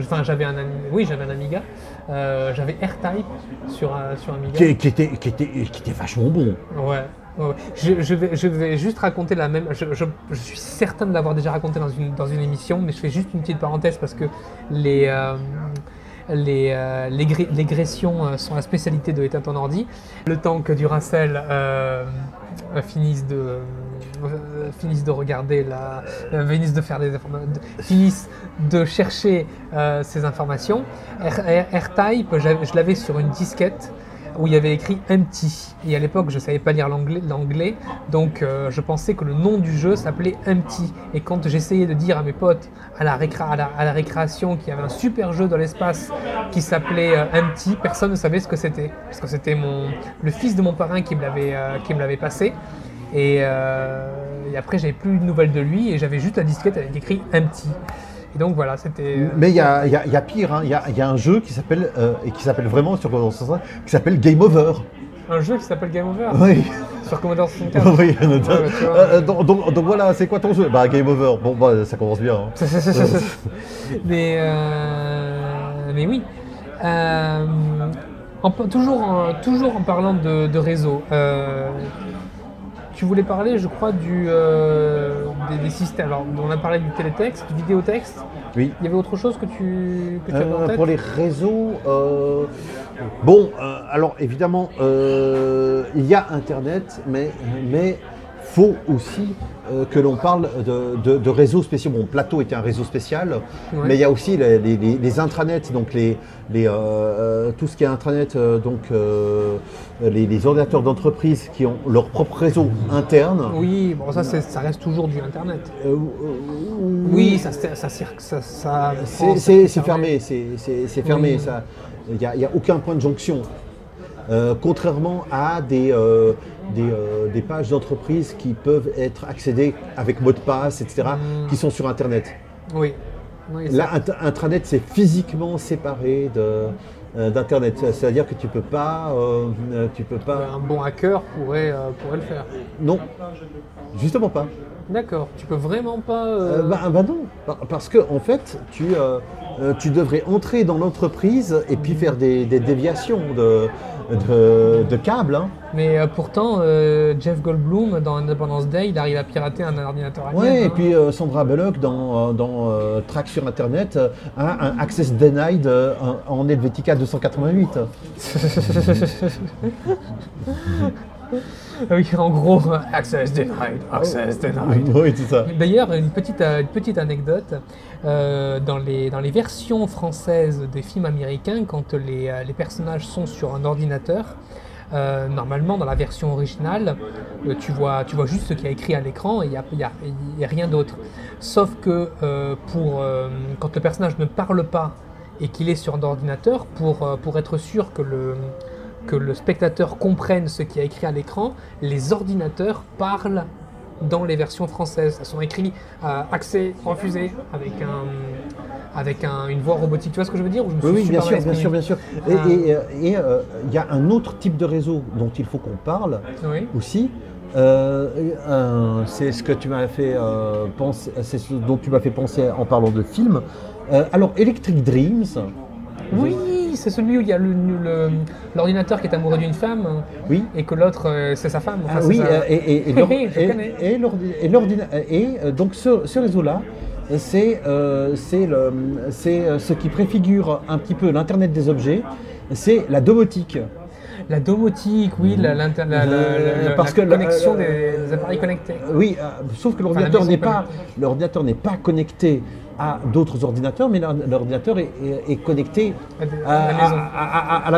enfin, j'avais un, Ami- oui, j'avais un Amiga, j'avais R-Type sur, un- sur Amiga. qui, qui était, qui, était, qui était vachement bon. Ouais. Je, je vais, je vais juste raconter la même. Je, je- suis certain de l'avoir déjà raconté dans une, dans une émission, mais je fais juste une petite parenthèse parce que les, euh, les, euh, les, gré- les gressions euh, sont la spécialité de ton ordi. Le temps que Duracell euh, euh, finisse de. Euh, finisse de regarder la, euh, finisse de faire des informa- de- chercher euh, ces informations. R- R- R-Type, j'avais- je l'avais sur une disquette où il y avait écrit Empty. Et à l'époque, je ne savais pas lire l'anglais, donc je pensais que le nom du jeu s'appelait Empty. Et quand j'essayais de dire à mes potes à la, récréation qu'il y avait un super jeu dans l'espace qui s'appelait Empty, personne ne savait ce que c'était. Parce que c'était le fils de mon parrain qui me l'avait passé. Et, euh, et après, j'avais plus de nouvelles de lui et j'avais juste la disquette avec écrit Empty. Et donc voilà, c'était. euh, Mais il y a, il y a- il y a pire, hein. il y, a, il y a un jeu qui s'appelle, euh, et qui s'appelle vraiment sur Commodore 64, qui s'appelle Game Over. un jeu qui s'appelle Game Over Oui, sur Commodore 64. [LAUGHS] oui. bah. Euh, donc, donc- donc voilà, c'est quoi ton jeu? Bah Game Over. Bon, bah ça commence bien. hein. [LAUGHS] mais, euh, mais oui. En- toujours, en, toujours en parlant de, de réseau, tu voulais parler, je crois, du, euh, des, des systèmes. Alors, on a parlé du télétexte, du vidéotexte. Oui. Il y avait autre chose que tu, que tu avais en Euh, tête pour les réseaux, euh, bon, alors évidemment, il y a Internet, mais mais faut aussi euh, que l'on parle de, de- de réseaux spéciaux. Bon, Plateau était un réseau spécial, Ouais. mais il y a aussi les, les- les- les intranets, donc les, les, euh, euh, tout ce qui est intranet, donc euh, les, ordinateurs d'entreprise qui ont leur propre réseau interne. Oui, bon, ça, ça reste toujours du Internet. Oui, ça, ça, ça, C'est- fermé, c'est fermé. Oui. Il n'y a aucun point de jonction. Euh, contrairement à des, euh, des, euh, des pages d'entreprise qui peuvent être accédées avec mot de passe, etc., Mm. qui sont sur Internet. Oui. Là, int- Intranet, c'est physiquement séparé de, d'Internet. C'est-à-dire que tu peux pas, tu peux pas. un bon hacker pourrait, pourrait le faire. Non, justement pas. D'accord, tu peux vraiment pas. Bah, bah non, Par- parce que en fait, tu, tu devrais entrer dans l'entreprise et puis faire des, des déviations de, de, de câbles. hein. Mais euh, pourtant, euh, Jeff Goldblum, dans Independence Day, il arrive à pirater un ordinateur alien. Ouais, et hein. puis euh, Sandra Bullock dans, euh, dans euh, Track sur Internet euh, a un Access Denied euh, en, en Helvetica 288. [LAUGHS] Oui, en gros, euh, access denied, access denied. oui, c'est ça. D'ailleurs, une petite, euh, une petite anecdote, euh, dans, les, dans les versions françaises des films américains, quand les, les personnages sont sur un ordinateur, euh, normalement dans la version originale, euh, tu, vois, tu vois juste ce qu'il y a écrit à l'écran et il n'y a, y a- y a rien d'autre. Sauf que euh, pour, quand le personnage ne parle pas et qu'il est sur un ordinateur, pour, pour être sûr que le, que le spectateur comprenne ce qui est écrit à l'écran, les ordinateurs parlent dans les versions françaises. Elles sont écrites euh, accès refusé avec, un, avec un- une voix robotique. Tu vois ce que je veux dire ou je me Oui, bien sûr, bien sûr, bien sûr. Ah. Et et, et, euh, il y a un autre type de réseau dont il faut qu'on parle Oui. aussi. Euh, euh, c'est ce que tu m'as fait euh, penser, c'est ce dont tu m'as fait penser en parlant de film. Euh, alors, Electric Dreams, Oui, c'est celui où il y a l'ordinateur qui est amoureux d'une femme oui, et que l'autre euh, c'est sa femme. Enfin, Ah oui, sa- et, et, et, [LAUGHS] donc ce, ce réseau-là, c'est euh, euh, ce qui préfigure un petit peu l'Internet des objets, c'est la domotique. La domotique, oui, la, l'inter- la- la- la- parce la que la- connexion des, des appareils connectés. Oui, euh, sauf que l'ordinateur maison n'est pas, connectée. l'ordinateur n'est pas connecté à d'autres ordinateurs, mais l'or- l'ordinateur est, est- est connecté À des- à, à la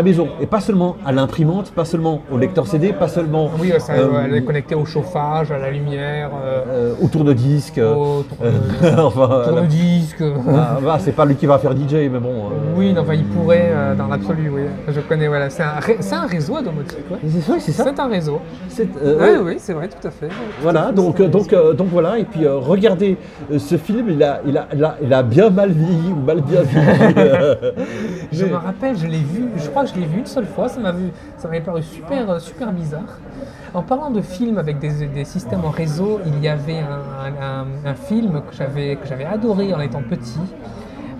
maison. à- la. Et pas seulement à l'imprimante, pas seulement au lecteur CD, pas seulement Oui, ça, euh, elle est connectée au chauffage, à la lumière, euh, euh, au tourne-disque. au [LAUGHS] enfin, voilà. tourne-disque. Ah, bah, c'est pas lui qui va faire DJ, mais bon. euh, Oui, non, enfin, il pourrait euh, dans l'absolu, oui. Je connais, voilà. C'est un, ré- c'est un réseau à domotique, ouais. C'est vrai, c'est ça. C'est un réseau. C'est, euh, Oui, oui, c'est vrai, tout à fait. Voilà, donc, euh, donc, euh, donc voilà, et puis euh, regardez, euh, ce film, il a, il, a, il, a, il a bien mal vieilli ou mal bien vieilli. [LAUGHS] Je me rappelle, je l'ai vu, je crois que je l'ai vu une seule fois, ça m'avait paru super, euh, super bizarre. En parlant de films avec des, des systèmes en réseau, il y avait un, un- un film que j'avais, adoré en étant petit,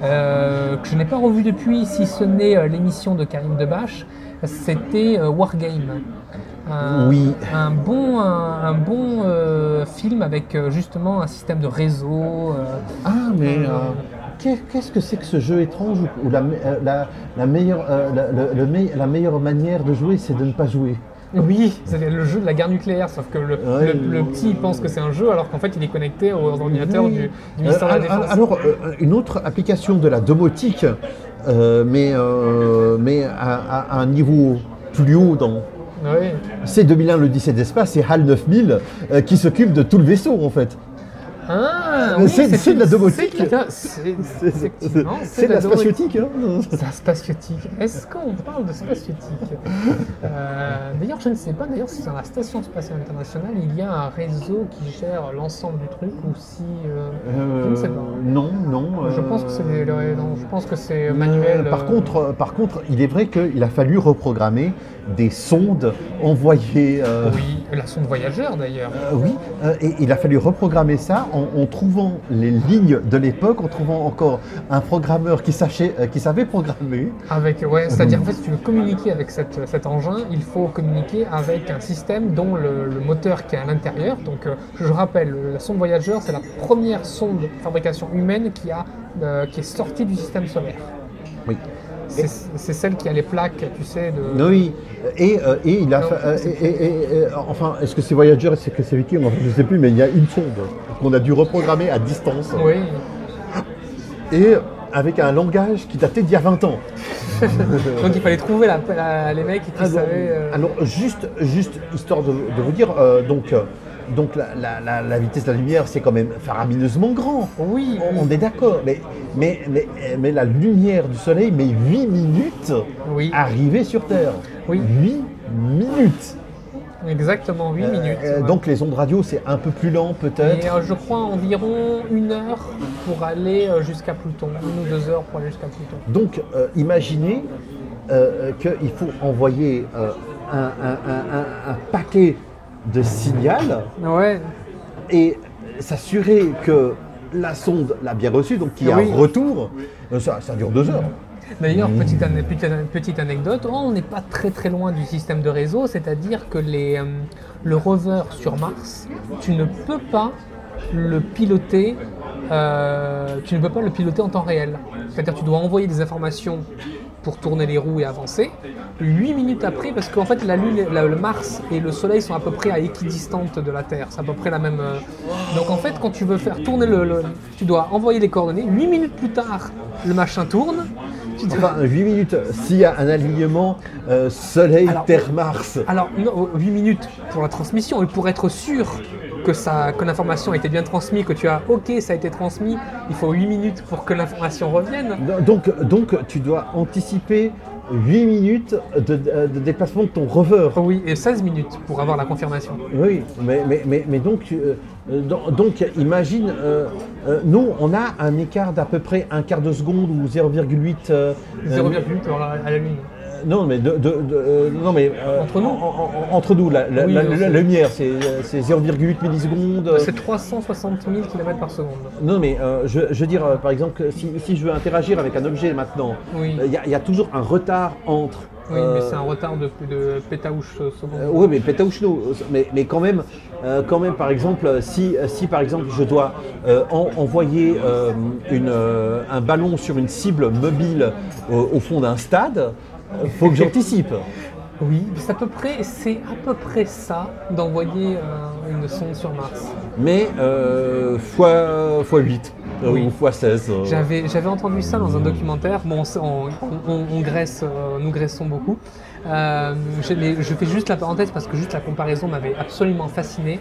euh, que je n'ai pas revu depuis, si ce n'est euh, l'émission de Karim Debache, c'était Wargame. Un, Oui. un bon, un, un bon euh, film avec euh, justement un système de réseau. euh, Ah, mais euh, qu'est- qu'est-ce que c'est que ce jeu étrange où, où la, euh, la, la meilleure, euh, la, le- la meilleure manière de jouer, c'est de ne pas jouer? Oui, c'est le jeu de la guerre nucléaire, sauf que le, Ouais. le- le petit il pense que c'est un jeu alors qu'en fait il est connecté aux ordinateurs Oui. du, du Euh, ministère de la Défense. alors, euh, une autre application de la domotique, euh, mais, euh, mais à, à un niveau plus haut dans. Oui. C'est 2001 le 17 d'espace, c'est HAL 9000 euh, qui s'occupe de tout le vaisseau en fait. Ah, oui, c'est- de la domotique. c'est- de la spatiotique. Hein la spatiotique. Est-ce qu'on parle de spatiotique Euh, D'ailleurs, je ne sais pas d'ailleurs si dans la Station spatiale internationale il y a un réseau qui gère l'ensemble du truc ou si. euh, je ne sais pas. Non, non. Je euh, pense que c'est manuel. Euh, par, euh, contre, euh, par contre, il est vrai qu'il a fallu reprogrammer des sondes envoyées. euh, Oui, la sonde voyageur d'ailleurs. euh, oui, euh, et il a fallu reprogrammer ça en, en trouvant les lignes de l'époque, en trouvant encore un programmeur qui, sachait, qui savait programmer. Avec, ouais, c'est-à-dire en fait, si tu veux communiquer avec cette- cet engin, il faut communiquer avec un système dont le, le moteur qui est à l'intérieur. Donc, je rappelle, la sonde Voyager, c'est la première sonde de fabrication humaine qui, a, qui est sortie du système solaire. Oui. C'est celle qui a les plaques, tu sais, de. Oui, et, euh, et il a. Non, fa- euh, et- enfin, est-ce que c'est Voyager, est-ce que c'est Viking Enfin, Je ne sais plus, mais il y a une sonde qu'on a dû reprogrammer à distance. Oui. Et avec un langage qui datait d'il y a 20 ans. [LAUGHS] Donc, il fallait trouver la- la- les mecs qui Alors, savaient. euh, alors, juste, juste histoire de, de vous dire, euh, donc, donc la, la- la- la vitesse de la lumière, c'est quand même faramineusement grand. Oui, On, est d'accord, mais, mais, mais, mais la lumière du soleil met 8 minutes Oui. à arriver sur Terre. Oui. 8 minutes. Exactement, 8 minutes. Euh, ouais. Donc les ondes radio, c'est un peu plus lent peut-être. Euh, je crois environ une heure pour aller euh, jusqu'à Pluton, une ou deux heures pour aller jusqu'à Pluton. Donc euh, imaginez euh, qu'il faut envoyer euh, un, un- un- un- un paquet de signal Ouais, et s'assurer que la sonde l'a bien reçu, donc qu'il y a Oui. un retour. Euh, Ça, ça dure deux heures. D'ailleurs, petite, petite, petite anecdote, on n'est pas très très loin du système de réseau, c'est-à-dire que les, euh, le rover sur Mars, tu ne peux pas le piloter, euh, tu ne peux pas le piloter en temps réel. C'est-à-dire que tu dois envoyer des informations pour tourner les roues et avancer. Huit minutes après, parce qu'en fait la Lune, la- le Mars et le Soleil sont à peu près à équidistante de la Terre. C'est à peu près la même. euh, Donc en fait, quand tu veux faire tourner le, le- tu dois envoyer les coordonnées. Huit minutes plus tard, le machin tourne. Tu dois- Enfin, 8 minutes, s'il y a un alignement euh, Soleil, Alors- Terre, Mars. Alors, non, 8 minutes pour la transmission, et pour être sûr que, ça, que l'information a été bien transmise, que tu as OK, ça a été transmis, il faut 8 minutes pour que l'information revienne. Donc, donc tu dois anticiper 8 minutes de, déplacement de ton rover. Oui, et 16 minutes pour avoir la confirmation. Oui, mais, mais, mais, mais donc, euh, donc, donc, imagine, euh, euh, nous, on a un écart d'à peu près un quart de seconde ou 0,8. euh, 0,8 à la- à la Lune. Euh, non, mais, de, de- de- euh, non, mais euh, Entre nous en- en- en- Entre nous, la, la- Oui, la- non, la- c'est- la lumière, c'est euh, c'est 0,8 millisecondes. euh, C'est 360 000 km par seconde. Non, mais euh, je, je veux dire, euh, par exemple, que si, si je veux interagir avec un objet maintenant, Oui. il y, a- il y a toujours un retard entre. Oui, euh, mais c'est un retard de de pétaouche seconde. Euh, oui, mais pétaouchno, mais, mais quand même, euh, quand même, par exemple, si, si par exemple je dois euh, en- envoyer euh, une, euh, un ballon sur une cible mobile au, au fond d'un stade, faut que j'anticipe. Oui, c'est à peu près, c'est à peu près ça d'envoyer euh, une sonde sur Mars. Mais euh, fois, fois 8 euh, Oui. ou fois 16. euh, J'avais, j'avais entendu ça dans un documentaire. Bon, on, on- on- graisse, nous graissons beaucoup. Je, mais je fais juste la parenthèse parce que juste la comparaison m'avait absolument fasciné.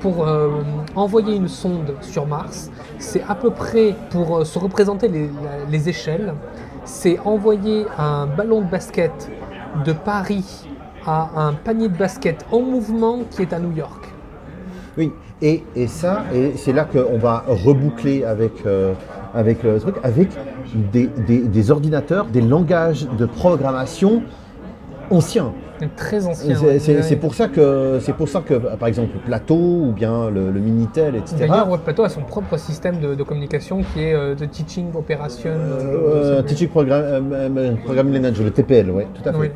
Pour envoyer une sonde sur Mars, c'est à peu près pour se représenter les échelles. C'est envoyer un ballon de basket de Paris à un panier de basket en mouvement qui est à New York. Oui, et, ça, et c'est là qu'on va reboucler avec, euh, avec le truc, avec des ordinateurs, des langages de programmation anciens. Très ancien. C'est- ouais. Ouais. pour ça que c'est pour ça que par exemple Plateau ou bien le, le Minitel, etc. D'ailleurs, WebPlateau a son propre système de, de communication qui est euh, de Teaching Operation. Euh, euh, Teaching Program, euh, euh, Programming Language, le TPL, oui, tout à fait. Oui.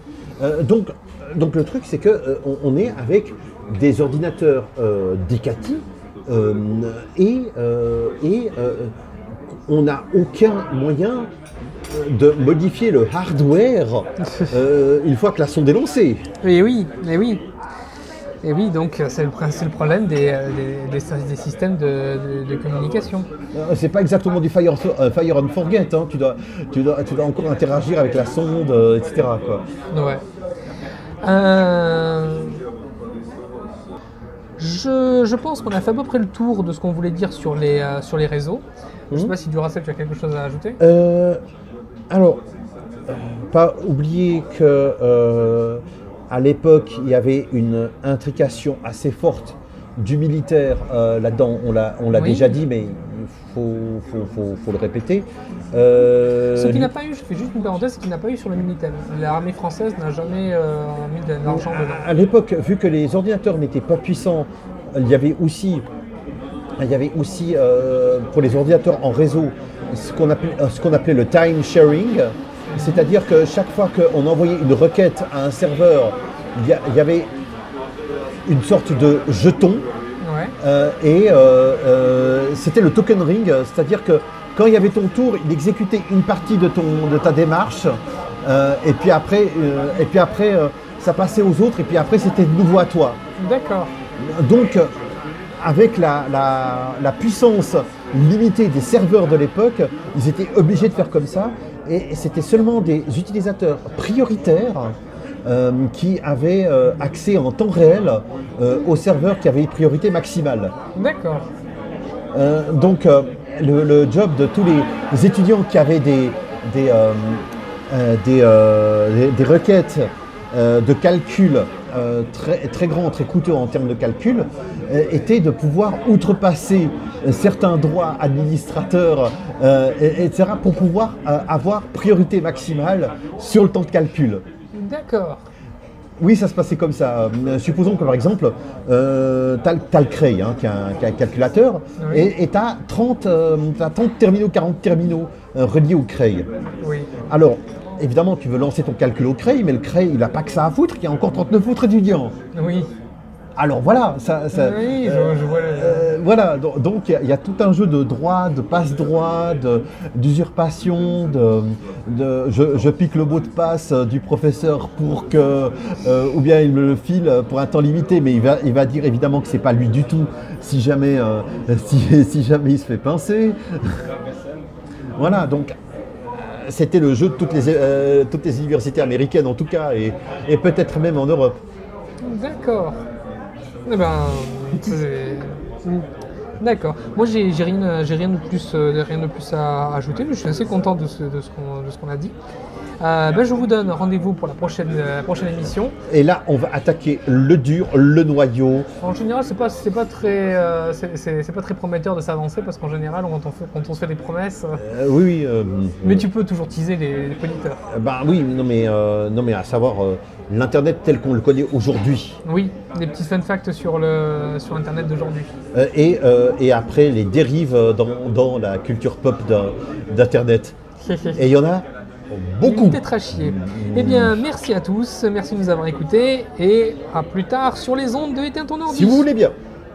Euh, donc, donc le truc, c'est que euh, on, on est avec des ordinateurs euh, Decati euh, et, euh, et euh, on n'a aucun moyen euh, de modifier le hardware [LAUGHS] euh, une fois que la sonde est lancée. Et oui, et oui. Et oui, donc euh, c'est le, le problème des, euh, des, des- des systèmes de, de- de communication. Euh, C'est pas exactement du fire, euh, fire and forget. hein. Tu, dois, tu, dois, tu dois encore interagir avec la sonde, etc. quoi. Ouais. Je, je pense qu'on a fait à peu près le tour de ce qu'on voulait dire sur les, sur les réseaux. Je ne sais Mhm. pas si Duracell, tu as quelque chose à ajouter? Euh, alors, euh, pas oublier que euh, à l'époque, il y avait une intrication assez forte du militaire euh, là-dedans. On l'a, on l'a Oui. déjà dit, mais il faut, faut, faut- faut le répéter. Euh, Ce qui n'a pas eu, je fais juste une parenthèse, ce qui n'a pas eu sur le Minitel. L'armée française n'a jamais mis de l'argent dedans. À, à l'époque, vu que les ordinateurs n'étaient pas puissants, il y avait aussi, il y avait aussi pour les ordinateurs en réseau ce qu'on appelait, euh, ce qu'on appelait le time sharing, c'est-à-dire que chaque fois qu'on envoyait une requête à un serveur, il y, avait une sorte de jeton Ouais. euh, et euh, c'était le token ring, c'est-à-dire que quand il y avait ton tour, il exécutait une partie de, ton, de ta démarche, euh, et puis après, et puis après ça passait aux autres, et puis après c'était de nouveau à toi. D'accord. Donc, avec la, la- la puissance limitée des serveurs de l'époque, ils étaient obligés de faire comme ça, et c'était seulement des utilisateurs prioritaires euh, qui avaient euh, accès en temps réel euh, aux serveurs qui avaient une priorité maximale. D'accord. Donc, le, le job de tous les, étudiants qui avaient des, des, des, des- des requêtes de calcul euh, très, très grands, très coûteux en termes de calcul, euh, était de pouvoir outrepasser euh, certains droits administrateurs, et- etc., pour pouvoir avoir priorité maximale sur le temps de calcul. D'accord. Oui, ça se passait comme ça. Supposons que par exemple, euh, tu as, le Cray, hein, qui, est un, qui est un calculateur, Oui. et tu as 30, euh, t'as 30 terminaux, 40 terminaux euh, reliés au Cray. Oui. Alors, évidemment, tu veux lancer ton calcul au Cray, mais le Cray, il n'a pas que ça à foutre, il y a encore 39 autres étudiants. Oui. Alors voilà, ça, ça- Oui, je- euh, je vois le- euh, voilà, donc il y a- il y, a tout un jeu de droit, de passe-droit, d'usurpation, de, de- je, je pique le mot de passe euh, du professeur pour que, euh, ou bien il me le file pour un temps limité, mais il va, il va dire évidemment que c'est pas lui du tout si jamais, [LAUGHS] si, si jamais il se fait pincer. voilà, donc c'était le jeu de toutes les, euh, toutes les universités américaines en tout cas, et, peut-être même en Europe. D'accord. Eh ben, D'accord. Moi, j'ai rien, rien de plus, euh, rien de plus à ajouter, mais je suis assez content de ce qu'on a dit. Euh, ben, je vous donne rendez-vous pour la prochaine, euh, prochaine émission. Et là, on va attaquer le dur, le noyau. En général, c'est pas, c'est pas très, euh, c'est- c'est c'est pas très prometteur de s'avancer parce qu'en général, quand on, fait, quand on se fait des promesses, Euh, oui, oui. euh, mais tu peux toujours teaser les, les auditeurs. euh, bah oui, non mais, euh, non mais à savoir euh, l'internet tel qu'on le connaît aujourd'hui. Oui, des petits fun facts sur le, sur Internet d'aujourd'hui. Euh, et, euh, et après les dérives euh, dans, dans la culture pop d'un- d'internet. [LAUGHS] Et il y en a beaucoup. Peut-être à chier. Eh bien, merci à tous, merci de nous avoir écoutés et à plus tard sur les ondes de Éteins ton ordi. Si vous voulez bien.